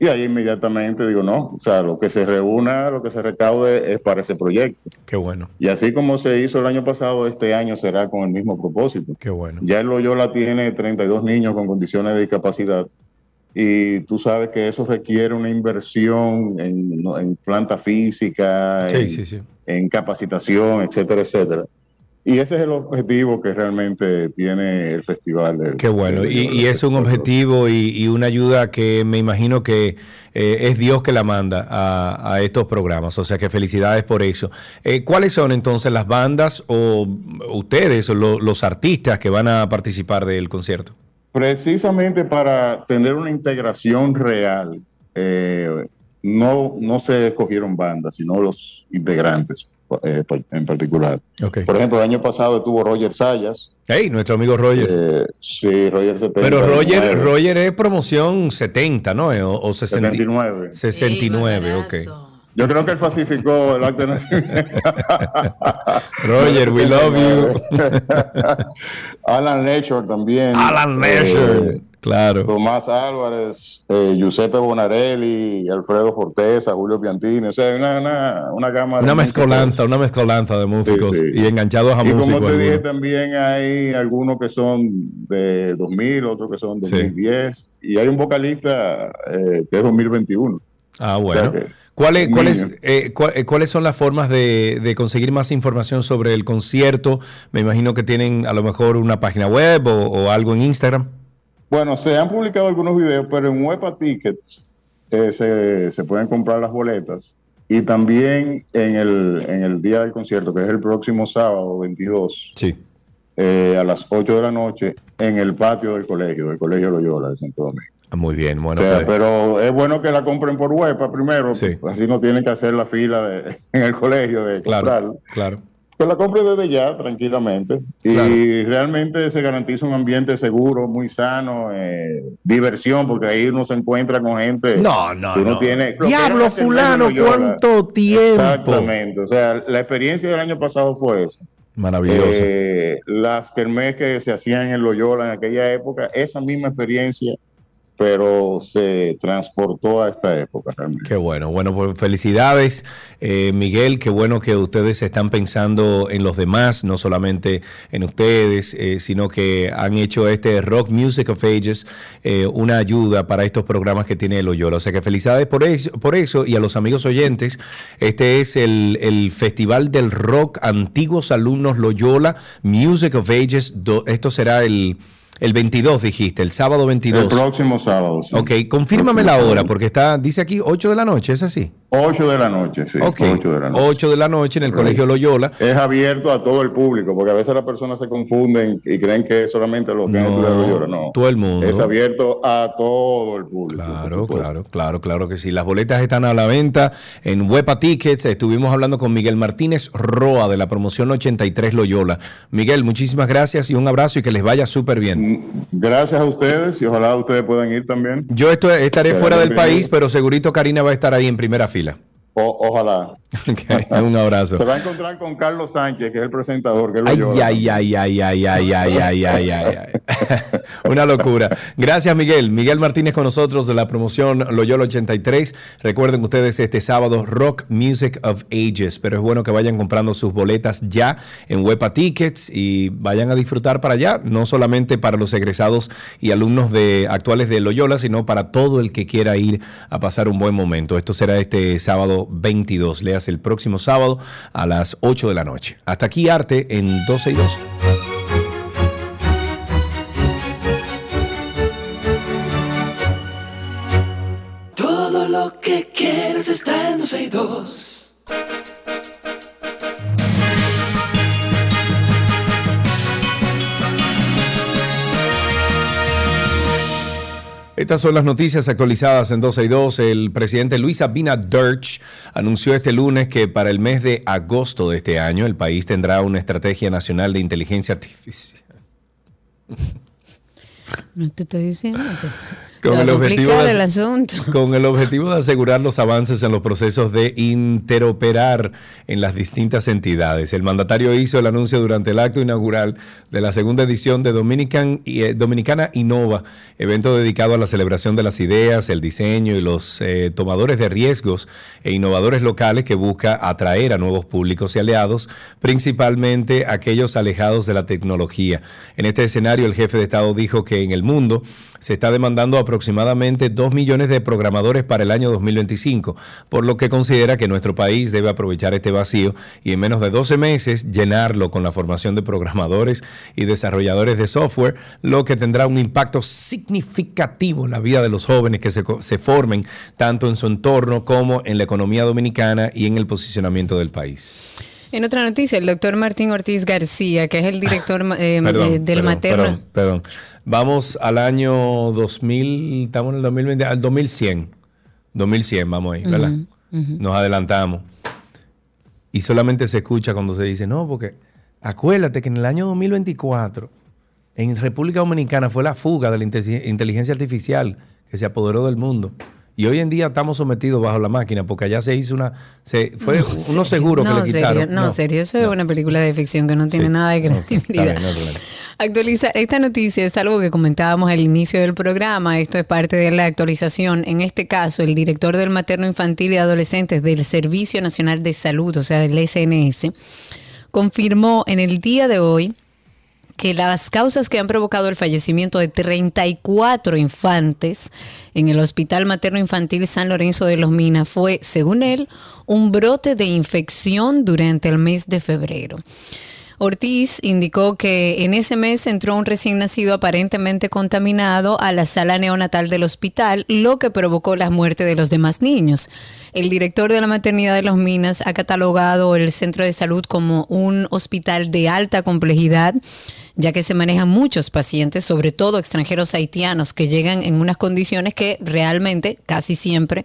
Y ahí inmediatamente digo, no, o sea, lo que se reúna, lo que se recaude es para ese proyecto. Qué bueno. Y así como se hizo el año pasado, este año será con el mismo propósito. Qué bueno. Ya Loyola tiene 32 niños con condiciones de discapacidad y tú sabes que eso requiere una inversión en, planta física, Sí, en, sí, sí. en capacitación, etcétera, etcétera. Y ese es el objetivo que realmente tiene el festival. del- Qué bueno. Y, es un objetivo y, y una ayuda que me imagino que eh, es Dios que la manda a, a estos programas. O sea que felicidades por eso. Eh, ¿Cuáles son entonces las bandas o ustedes o lo- los artistas que van a participar del concierto? Precisamente para tener una integración real, eh, no, no se escogieron bandas, sino los integrantes eh, en particular. Ok. Por ejemplo, el año pasado estuvo Roger Sayas. Hey, nuestro amigo Roger. Eh, sí, Roger 70. Pero Roger, 69. Roger es promoción 70, ¿no? Eh, O, o 60 79. 69, ok. Yo creo que él falsificó el acta de nacimiento. Roger, we love you. Alan Lechor también. Alan Lechor, claro. Tomás Álvarez, eh, Giuseppe Bonarelli, Alfredo Forteza, Julio Piantini. O sea, una, una, una gama de Una mezcolanza, una mezcolanza de músicos Sí, sí. y enganchados a y músicos. como te dije, también hay algunos que son de 2000, otros que son de 2010. Y hay un vocalista eh, que es 2021. Ah, O bueno. sea que- ¿Cuáles, cuáles, eh, eh, ¿Cuáles son las formas de, de conseguir más información sobre el concierto? Me imagino que tienen a lo mejor una página web o, o algo en Instagram. Bueno, se han publicado algunos videos, pero en Huepa Tickets eh, se, se pueden comprar las boletas. Y también en el, en el día del concierto, que es el próximo sábado 22, Sí. eh, a las 8 de la noche, en el patio del colegio, del Colegio Loyola de Santo Domingo. Muy bien, bueno. O sea, pues, pero es bueno que la compren por Huepa primero, Sí. así no tienen que hacer la fila de- en el colegio de claro, comprarla. claro. Que la compre desde ya, tranquilamente. Y realmente se garantiza un ambiente seguro, muy sano, eh, diversión, porque ahí uno se encuentra con gente. No, no, que uno no. tiene. Diablo, fulano. ¿cuánto tiempo? Exactamente. O sea, la experiencia del año pasado fue eso. Maravilloso. Eh, las kermés que se hacían en Loyola en aquella época, esa misma experiencia, pero se transportó a esta época realmente. Qué bueno, bueno, pues felicidades, eh, Miguel, qué bueno que ustedes están pensando en los demás, no solamente en ustedes, eh, sino que han hecho este Rock Music of Ages eh, una ayuda para estos programas que tiene Loyola. O sea que felicidades por eso, por eso y a los amigos oyentes, este es el, el Festival del Rock Antiguos Alumnos Loyola Music of Ages, do- esto será el El 22 dijiste, el sábado 22. El próximo sábado. sí. Ok, confírmame la hora, porque está, dice aquí 8 de la noche, ¿es así? 8 de la noche, sí. Ok, 8 de la noche. 8 de la noche en el. Colegio Loyola. Es abierto a todo el público, porque a veces las personas se confunden y creen que es solamente los que han estudiado Loyola. No, todo el mundo. es abierto a todo el público. Claro, claro, claro, claro que sí. Las boletas están a la venta en Huepa Tickets. Estuvimos hablando con Miguel Martínez Roa de la promoción 83 Loyola. Miguel, muchísimas gracias y un abrazo y que les vaya súper bien. Gracias a ustedes y ojalá ustedes puedan ir también. Yo esto- estaré fuera del país, pero segurito Karina va a estar ahí en primera fila. الحافله O- ojalá. un abrazo. Se va a encontrar con Carlos Sánchez, que es el presentador. Que Ay, ay, ay, ay, ay, ay, ay, ay, ay, ay, ay. Una locura. Gracias, Miguel. Miguel Martínez con nosotros de la promoción Loyola 83. Recuerden ustedes este sábado Rock Music of Ages, pero es bueno que vayan comprando sus boletas ya en Huepa Tickets y vayan a disfrutar para allá, no solamente para los egresados y alumnos de actuales de Loyola, sino para todo el que quiera ir a pasar un buen momento. Esto será este sábado 22, leas el próximo sábado a las 8 de la noche. Hasta aquí Arte en 12 y 2. Todo lo que quieres está en 12 y 2. Estas son las noticias actualizadas en 12 y 2. El presidente Luis Abinader anunció este lunes que para el mes de agosto de este año el país tendrá una estrategia nacional de inteligencia artificial. No te estoy diciendo que Con a el, objetivo de, el asunto. con el objetivo de asegurar los avances en los procesos de interoperar en las distintas entidades. El mandatario hizo el anuncio durante el acto inaugural de la segunda edición de Dominican, eh, Dominicana Innova, evento dedicado a la celebración de las ideas, el diseño y los eh, tomadores de riesgos e innovadores locales que busca atraer a nuevos públicos y aliados, principalmente aquellos alejados de la tecnología. En este escenario, el jefe de Estado dijo que en el mundo se está demandando aproximadamente 2 millones de programadores para el año 2025, por lo que considera que nuestro país debe aprovechar este vacío y en menos de 12 meses llenarlo con la formación de programadores y desarrolladores de software, lo que tendrá un impacto significativo en la vida de los jóvenes que se, se formen tanto en su entorno como en la economía dominicana y en el posicionamiento del país. En otra noticia, el doctor Martín Ortiz García, que es el director eh, Perdón, del perdón, materno. Perdón, perdón. Vamos al año 2000, estamos en el 2020, al 2100. 2100, vamos ahí, ¿verdad? Nos adelantamos. Y solamente se escucha cuando se dice, no, porque acuérdate que en el año 2024, en República Dominicana fue la fuga de la inte- inteligencia artificial que se apoderó del mundo. Y hoy en día estamos sometidos bajo la máquina porque allá se hizo una... Se, fue No, unos serio, seguros no, que le serio, quitaron. no, serio, eso es una película de ficción que no tiene Sí, nada de credibilidad. no problema. Actualizar esta noticia es algo que comentábamos al inicio del programa. Esto es parte de la actualización. En este caso, el director del materno infantil y adolescentes del Servicio Nacional de Salud, o sea, del SNS, confirmó en el día de hoy que las causas que han provocado el fallecimiento de 34 infantes en el Hospital Materno Infantil San Lorenzo de los Minas fue, según él, un brote de infección durante el mes de febrero. Ortiz indicó que en ese mes entró un recién nacido aparentemente contaminado a la sala neonatal del hospital, lo que provocó la muerte de los demás niños. El director de la maternidad de los Minas ha catalogado el centro de salud como un hospital de alta complejidad, ya que se manejan muchos pacientes, sobre todo extranjeros haitianos, que llegan en unas condiciones que realmente, casi siempre,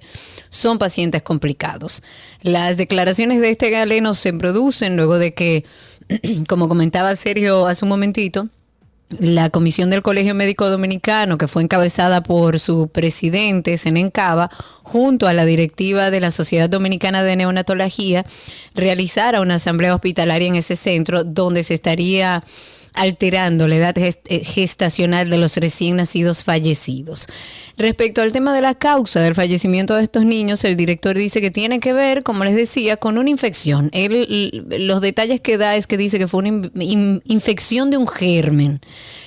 son pacientes complicados. Las declaraciones de este galeno se producen luego de que como comentaba Sergio hace un momentito, la comisión del Colegio Médico Dominicano, que fue encabezada por su presidente, Senencaba, junto a la directiva de la Sociedad Dominicana de Neonatología, realizara una asamblea hospitalaria en ese centro donde se estaría alterando la edad eh, gestacional de los recién nacidos fallecidos. Respecto al tema de la causa del fallecimiento de estos niños, el director dice que tiene que ver, como les decía, con una infección. Él, los detalles que da es que dice que fue una in- in- infección de un germen,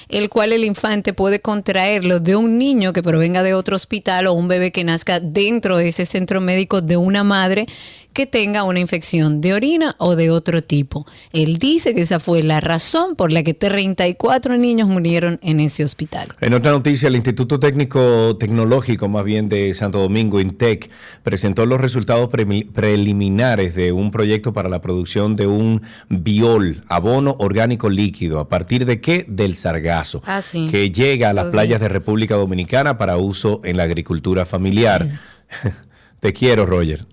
el cual el infante puede contraerlo de un niño que provenga de otro hospital o un bebé que nazca dentro de ese centro médico de una madre que tenga una infección de orina o de otro tipo. Él dice que esa fue la razón por la que 34 niños murieron en ese hospital. En otra noticia, el Instituto Técnico Tecnológico, más bien de Santo Domingo, INTEC, presentó los resultados pre- preliminares de un proyecto para la producción de un biol, abono orgánico líquido. ¿A partir de qué? Del sargazo, Ah, sí. que llega a las playas de República Dominicana para uso en la agricultura familiar. Te quiero, Roger.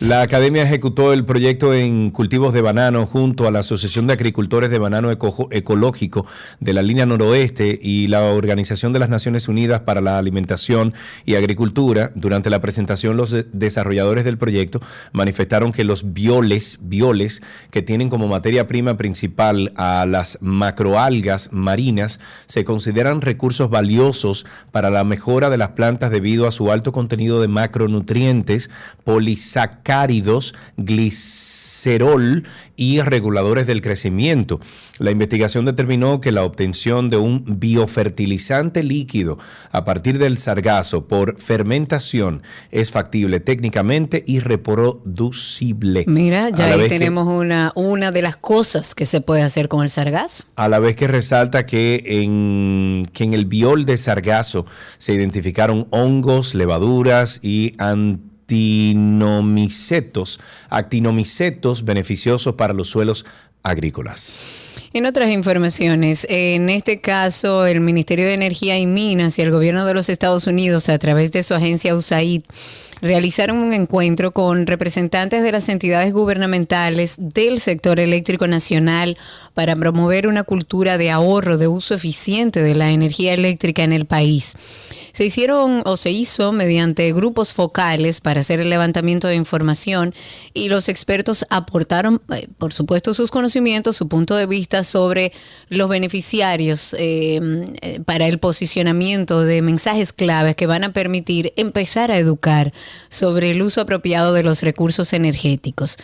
La academia ejecutó el proyecto en cultivos de banano junto a la Asociación de Agricultores de Banano Eco- Ecológico de la línea noroeste y la Organización de las Naciones Unidas para la Alimentación y Agricultura. Durante la presentación, los de- desarrolladores del proyecto manifestaron que los bioles, bioles que tienen como materia prima principal a las macroalgas marinas se consideran recursos valiosos para la mejora de las plantas debido a su alto contenido de macronutrientes, polisacáridos, glicerol y reguladores del crecimiento. La investigación determinó que la obtención de un biofertilizante líquido a partir del sargazo por fermentación es factible técnicamente y reproducible. Mira, ya ahí que- tenemos una, una de las cosas que se puede hacer con el sargazo. a la vez que resalta que en, que en el biol de sargazo se identificaron hongos, levaduras y antinomicetos, actinomicetos beneficiosos para los suelos agrícolas. En otras informaciones, en este caso, el Ministerio de Energía y Minas y el gobierno de los Estados Unidos, a través de su agencia USAID, realizaron un encuentro con representantes de las entidades gubernamentales del sector eléctrico nacional para promover una cultura de ahorro, de uso eficiente de la energía eléctrica en el país. Se hicieron o se hizo mediante grupos focales para hacer el levantamiento de información y los expertos aportaron, eh, por supuesto, sus conocimientos, su punto de vista sobre los beneficiarios eh, eh, para el posicionamiento de mensajes claves que van a permitir empezar a educar sobre el uso apropiado de los recursos energéticos.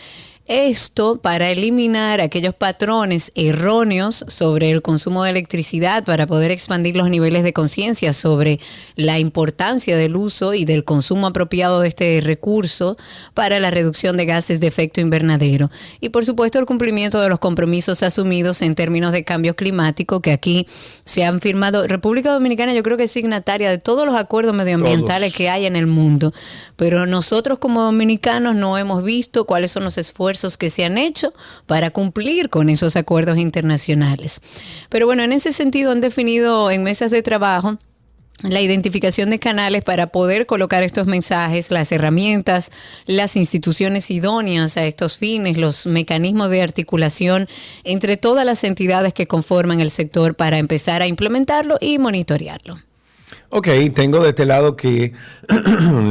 Esto para eliminar aquellos patrones erróneos sobre el consumo de electricidad, para poder expandir los niveles de conciencia sobre la importancia del uso y del consumo apropiado de este recurso para la reducción de gases de efecto invernadero. Y por supuesto el cumplimiento de los compromisos asumidos en términos de cambio climático que aquí se han firmado. República Dominicana yo creo que es signataria de todos los acuerdos medioambientales Todos. que hay en el mundo, pero nosotros como dominicanos no hemos visto cuáles son los esfuerzos que se han hecho para cumplir con esos acuerdos internacionales. Pero bueno, en ese sentido han definido en mesas de trabajo la identificación de canales para poder colocar estos mensajes, las herramientas, las instituciones idóneas a estos fines, los mecanismos de articulación entre todas las entidades que conforman el sector para empezar a implementarlo y monitorearlo. Ok, tengo de este lado que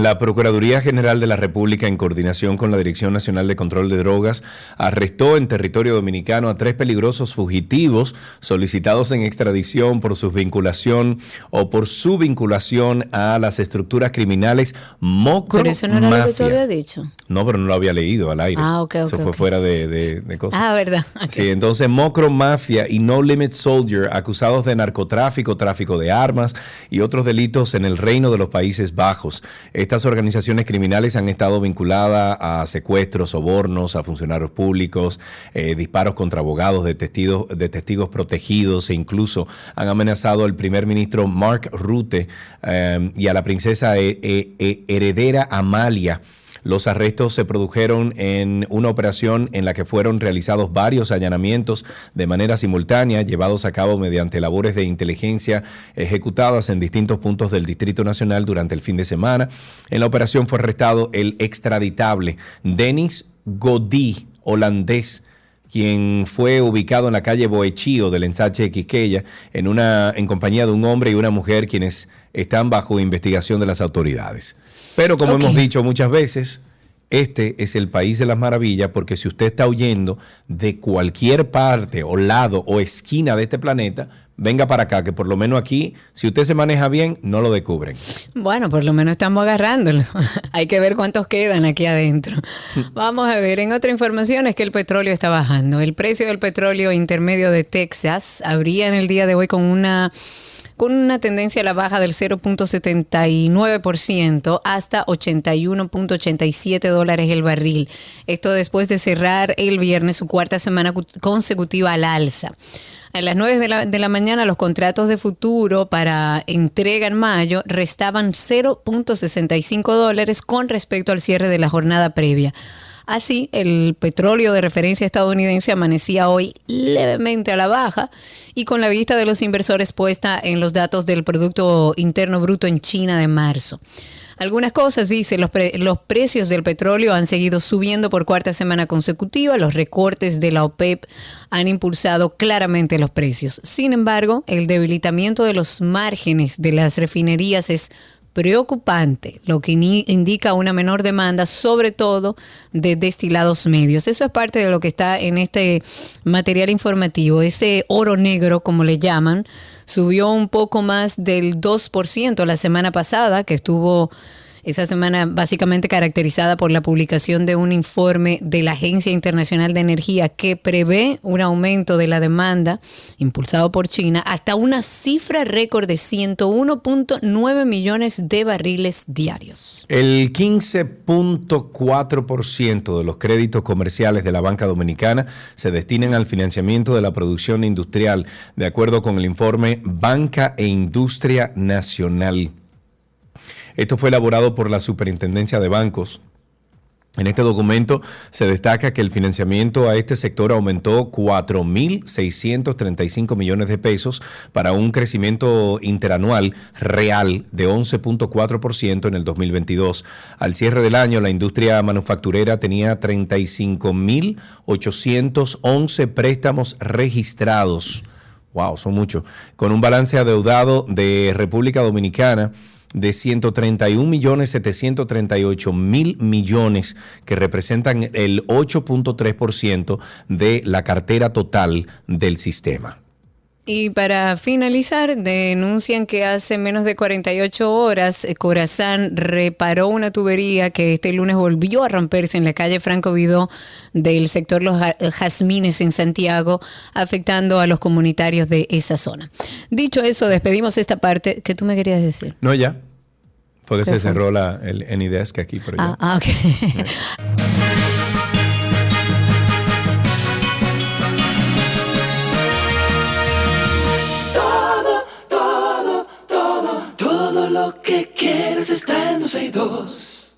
la Procuraduría General de la República, en coordinación con la Dirección Nacional de Control de Drogas, arrestó en territorio dominicano a tres peligrosos fugitivos solicitados en extradición por su vinculación o por su vinculación a las estructuras criminales Mocro Pero eso no era lo que tú habías dicho. No, pero no lo había leído al aire. Ah, ok, ok, Eso fue fuera de, de- de cosas. Ah, verdad. Sí, entonces Mocro Mafia y No Limit Soldier acusados de narcotráfico, tráfico de armas y otros delitos en el reino de los Países Bajos. Estas organizaciones criminales han estado vinculadas a secuestros, sobornos, a funcionarios públicos, eh, disparos contra abogados de testigos, de testigos protegidos e incluso han amenazado al primer ministro Mark Rutte eh, y a la princesa eh, heredera Amalia. Los arrestos se produjeron en una operación en la que fueron realizados varios allanamientos de manera simultánea, llevados a cabo mediante labores de inteligencia ejecutadas en distintos puntos del Distrito Nacional durante el fin de semana. En la operación fue arrestado el extraditable Denis Godí, holandés quien fue ubicado en la calle Boechío del ensanche de Quisqueya en, una, en compañía de un hombre y una mujer quienes están bajo investigación de las autoridades. Pero como hemos dicho muchas veces, este es el país de las maravillas porque si usted está huyendo de cualquier parte o lado o esquina de este planeta, venga para acá, que por lo menos aquí, si usted se maneja bien, no lo descubren. Bueno, por lo menos estamos agarrándolo. Hay que ver cuántos quedan aquí adentro. Vamos a ver, en otra información es que el petróleo está bajando. El precio del petróleo intermedio de Texas habría en el día de hoy con una con una tendencia a la baja del 0.79% hasta 81.87 dólares el barril. Esto después de cerrar el viernes su cuarta semana cu- consecutiva al alza. A las 9 de la, de la mañana los contratos de futuro para entrega en mayo restaban 0.65 dólares con respecto al cierre de la jornada previa. Así, el petróleo de referencia estadounidense amanecía hoy levemente a la baja y con la vista de los inversores puesta en los datos del Producto Interno Bruto en China de marzo. Algunas cosas, dice, los, pre- los precios del petróleo han seguido subiendo por cuarta semana consecutiva, los recortes de la OPEP han impulsado claramente los precios. Sin embargo, el debilitamiento de los márgenes de las refinerías es preocupante, lo que indica una menor demanda, sobre todo de destilados medios. Eso es parte de lo que está en este material informativo. Ese oro negro, como le llaman, subió un poco más del 2% la semana pasada, que estuvo esa semana básicamente caracterizada por la publicación de un informe de la Agencia Internacional de Energía que prevé un aumento de la demanda impulsado por China hasta una cifra récord de 101.9 millones de barriles diarios. El 15.4% de los créditos comerciales de la banca dominicana se destinan al financiamiento de la producción industrial, de acuerdo con el informe Banca e Industria Nacional. Esto fue elaborado por la Superintendencia de Bancos. En este documento se destaca que el financiamiento a este sector aumentó 4.635 millones de pesos para un crecimiento interanual real de 11.4% en el 2022. Al cierre del año, la industria manufacturera tenía 35.811 préstamos registrados. Wow, son muchos. Con un balance adeudado de República Dominicana de 131 millones 738 mil millones que representan el 8.3% de la cartera total del sistema. Y para finalizar, denuncian que hace menos de 48 horas eh, Corazán reparó una tubería que este lunes volvió a romperse en la calle Franco Vidó del sector Los Ja- Jazmines en Santiago, afectando a los comunitarios de esa zona. Dicho eso, despedimos esta parte que tú me querías decir. No, ya. Fue que ¿Qué se fue? cerró la, el Anydesk aquí, pero ya. Ah, ah, ok. quieres está en 262.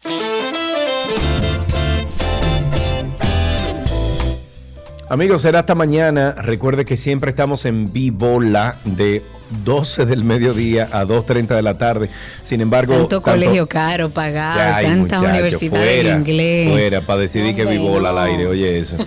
Amigos, será hasta mañana. Recuerde que siempre estamos en Vivola de 12 del mediodía a 2.30 de la tarde. Sin embargo, Tanto colegio caro pagado, tantas muchacho, universidades fuera, de inglés. Fuera, para decidir que Vivola al no. aire, oye eso.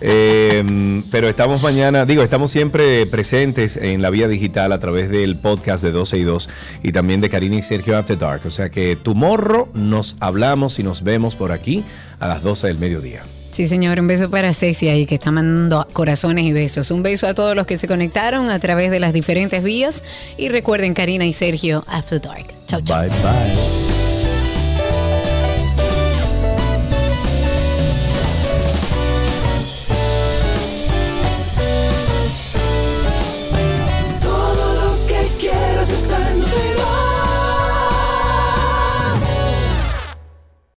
Eh, pero estamos mañana, digo, estamos siempre presentes en la vía digital a través del podcast de 12 y 2 y también de Karina y Sergio After Dark. O sea que tu morro nos hablamos y nos vemos por aquí a las 12 del mediodía. Sí, señor, un beso para Ceci ahí que está mandando corazones y besos. Un beso a todos los que se conectaron a través de las diferentes vías. Y recuerden, Karina y Sergio, After Dark. Chau, chau. Bye bye.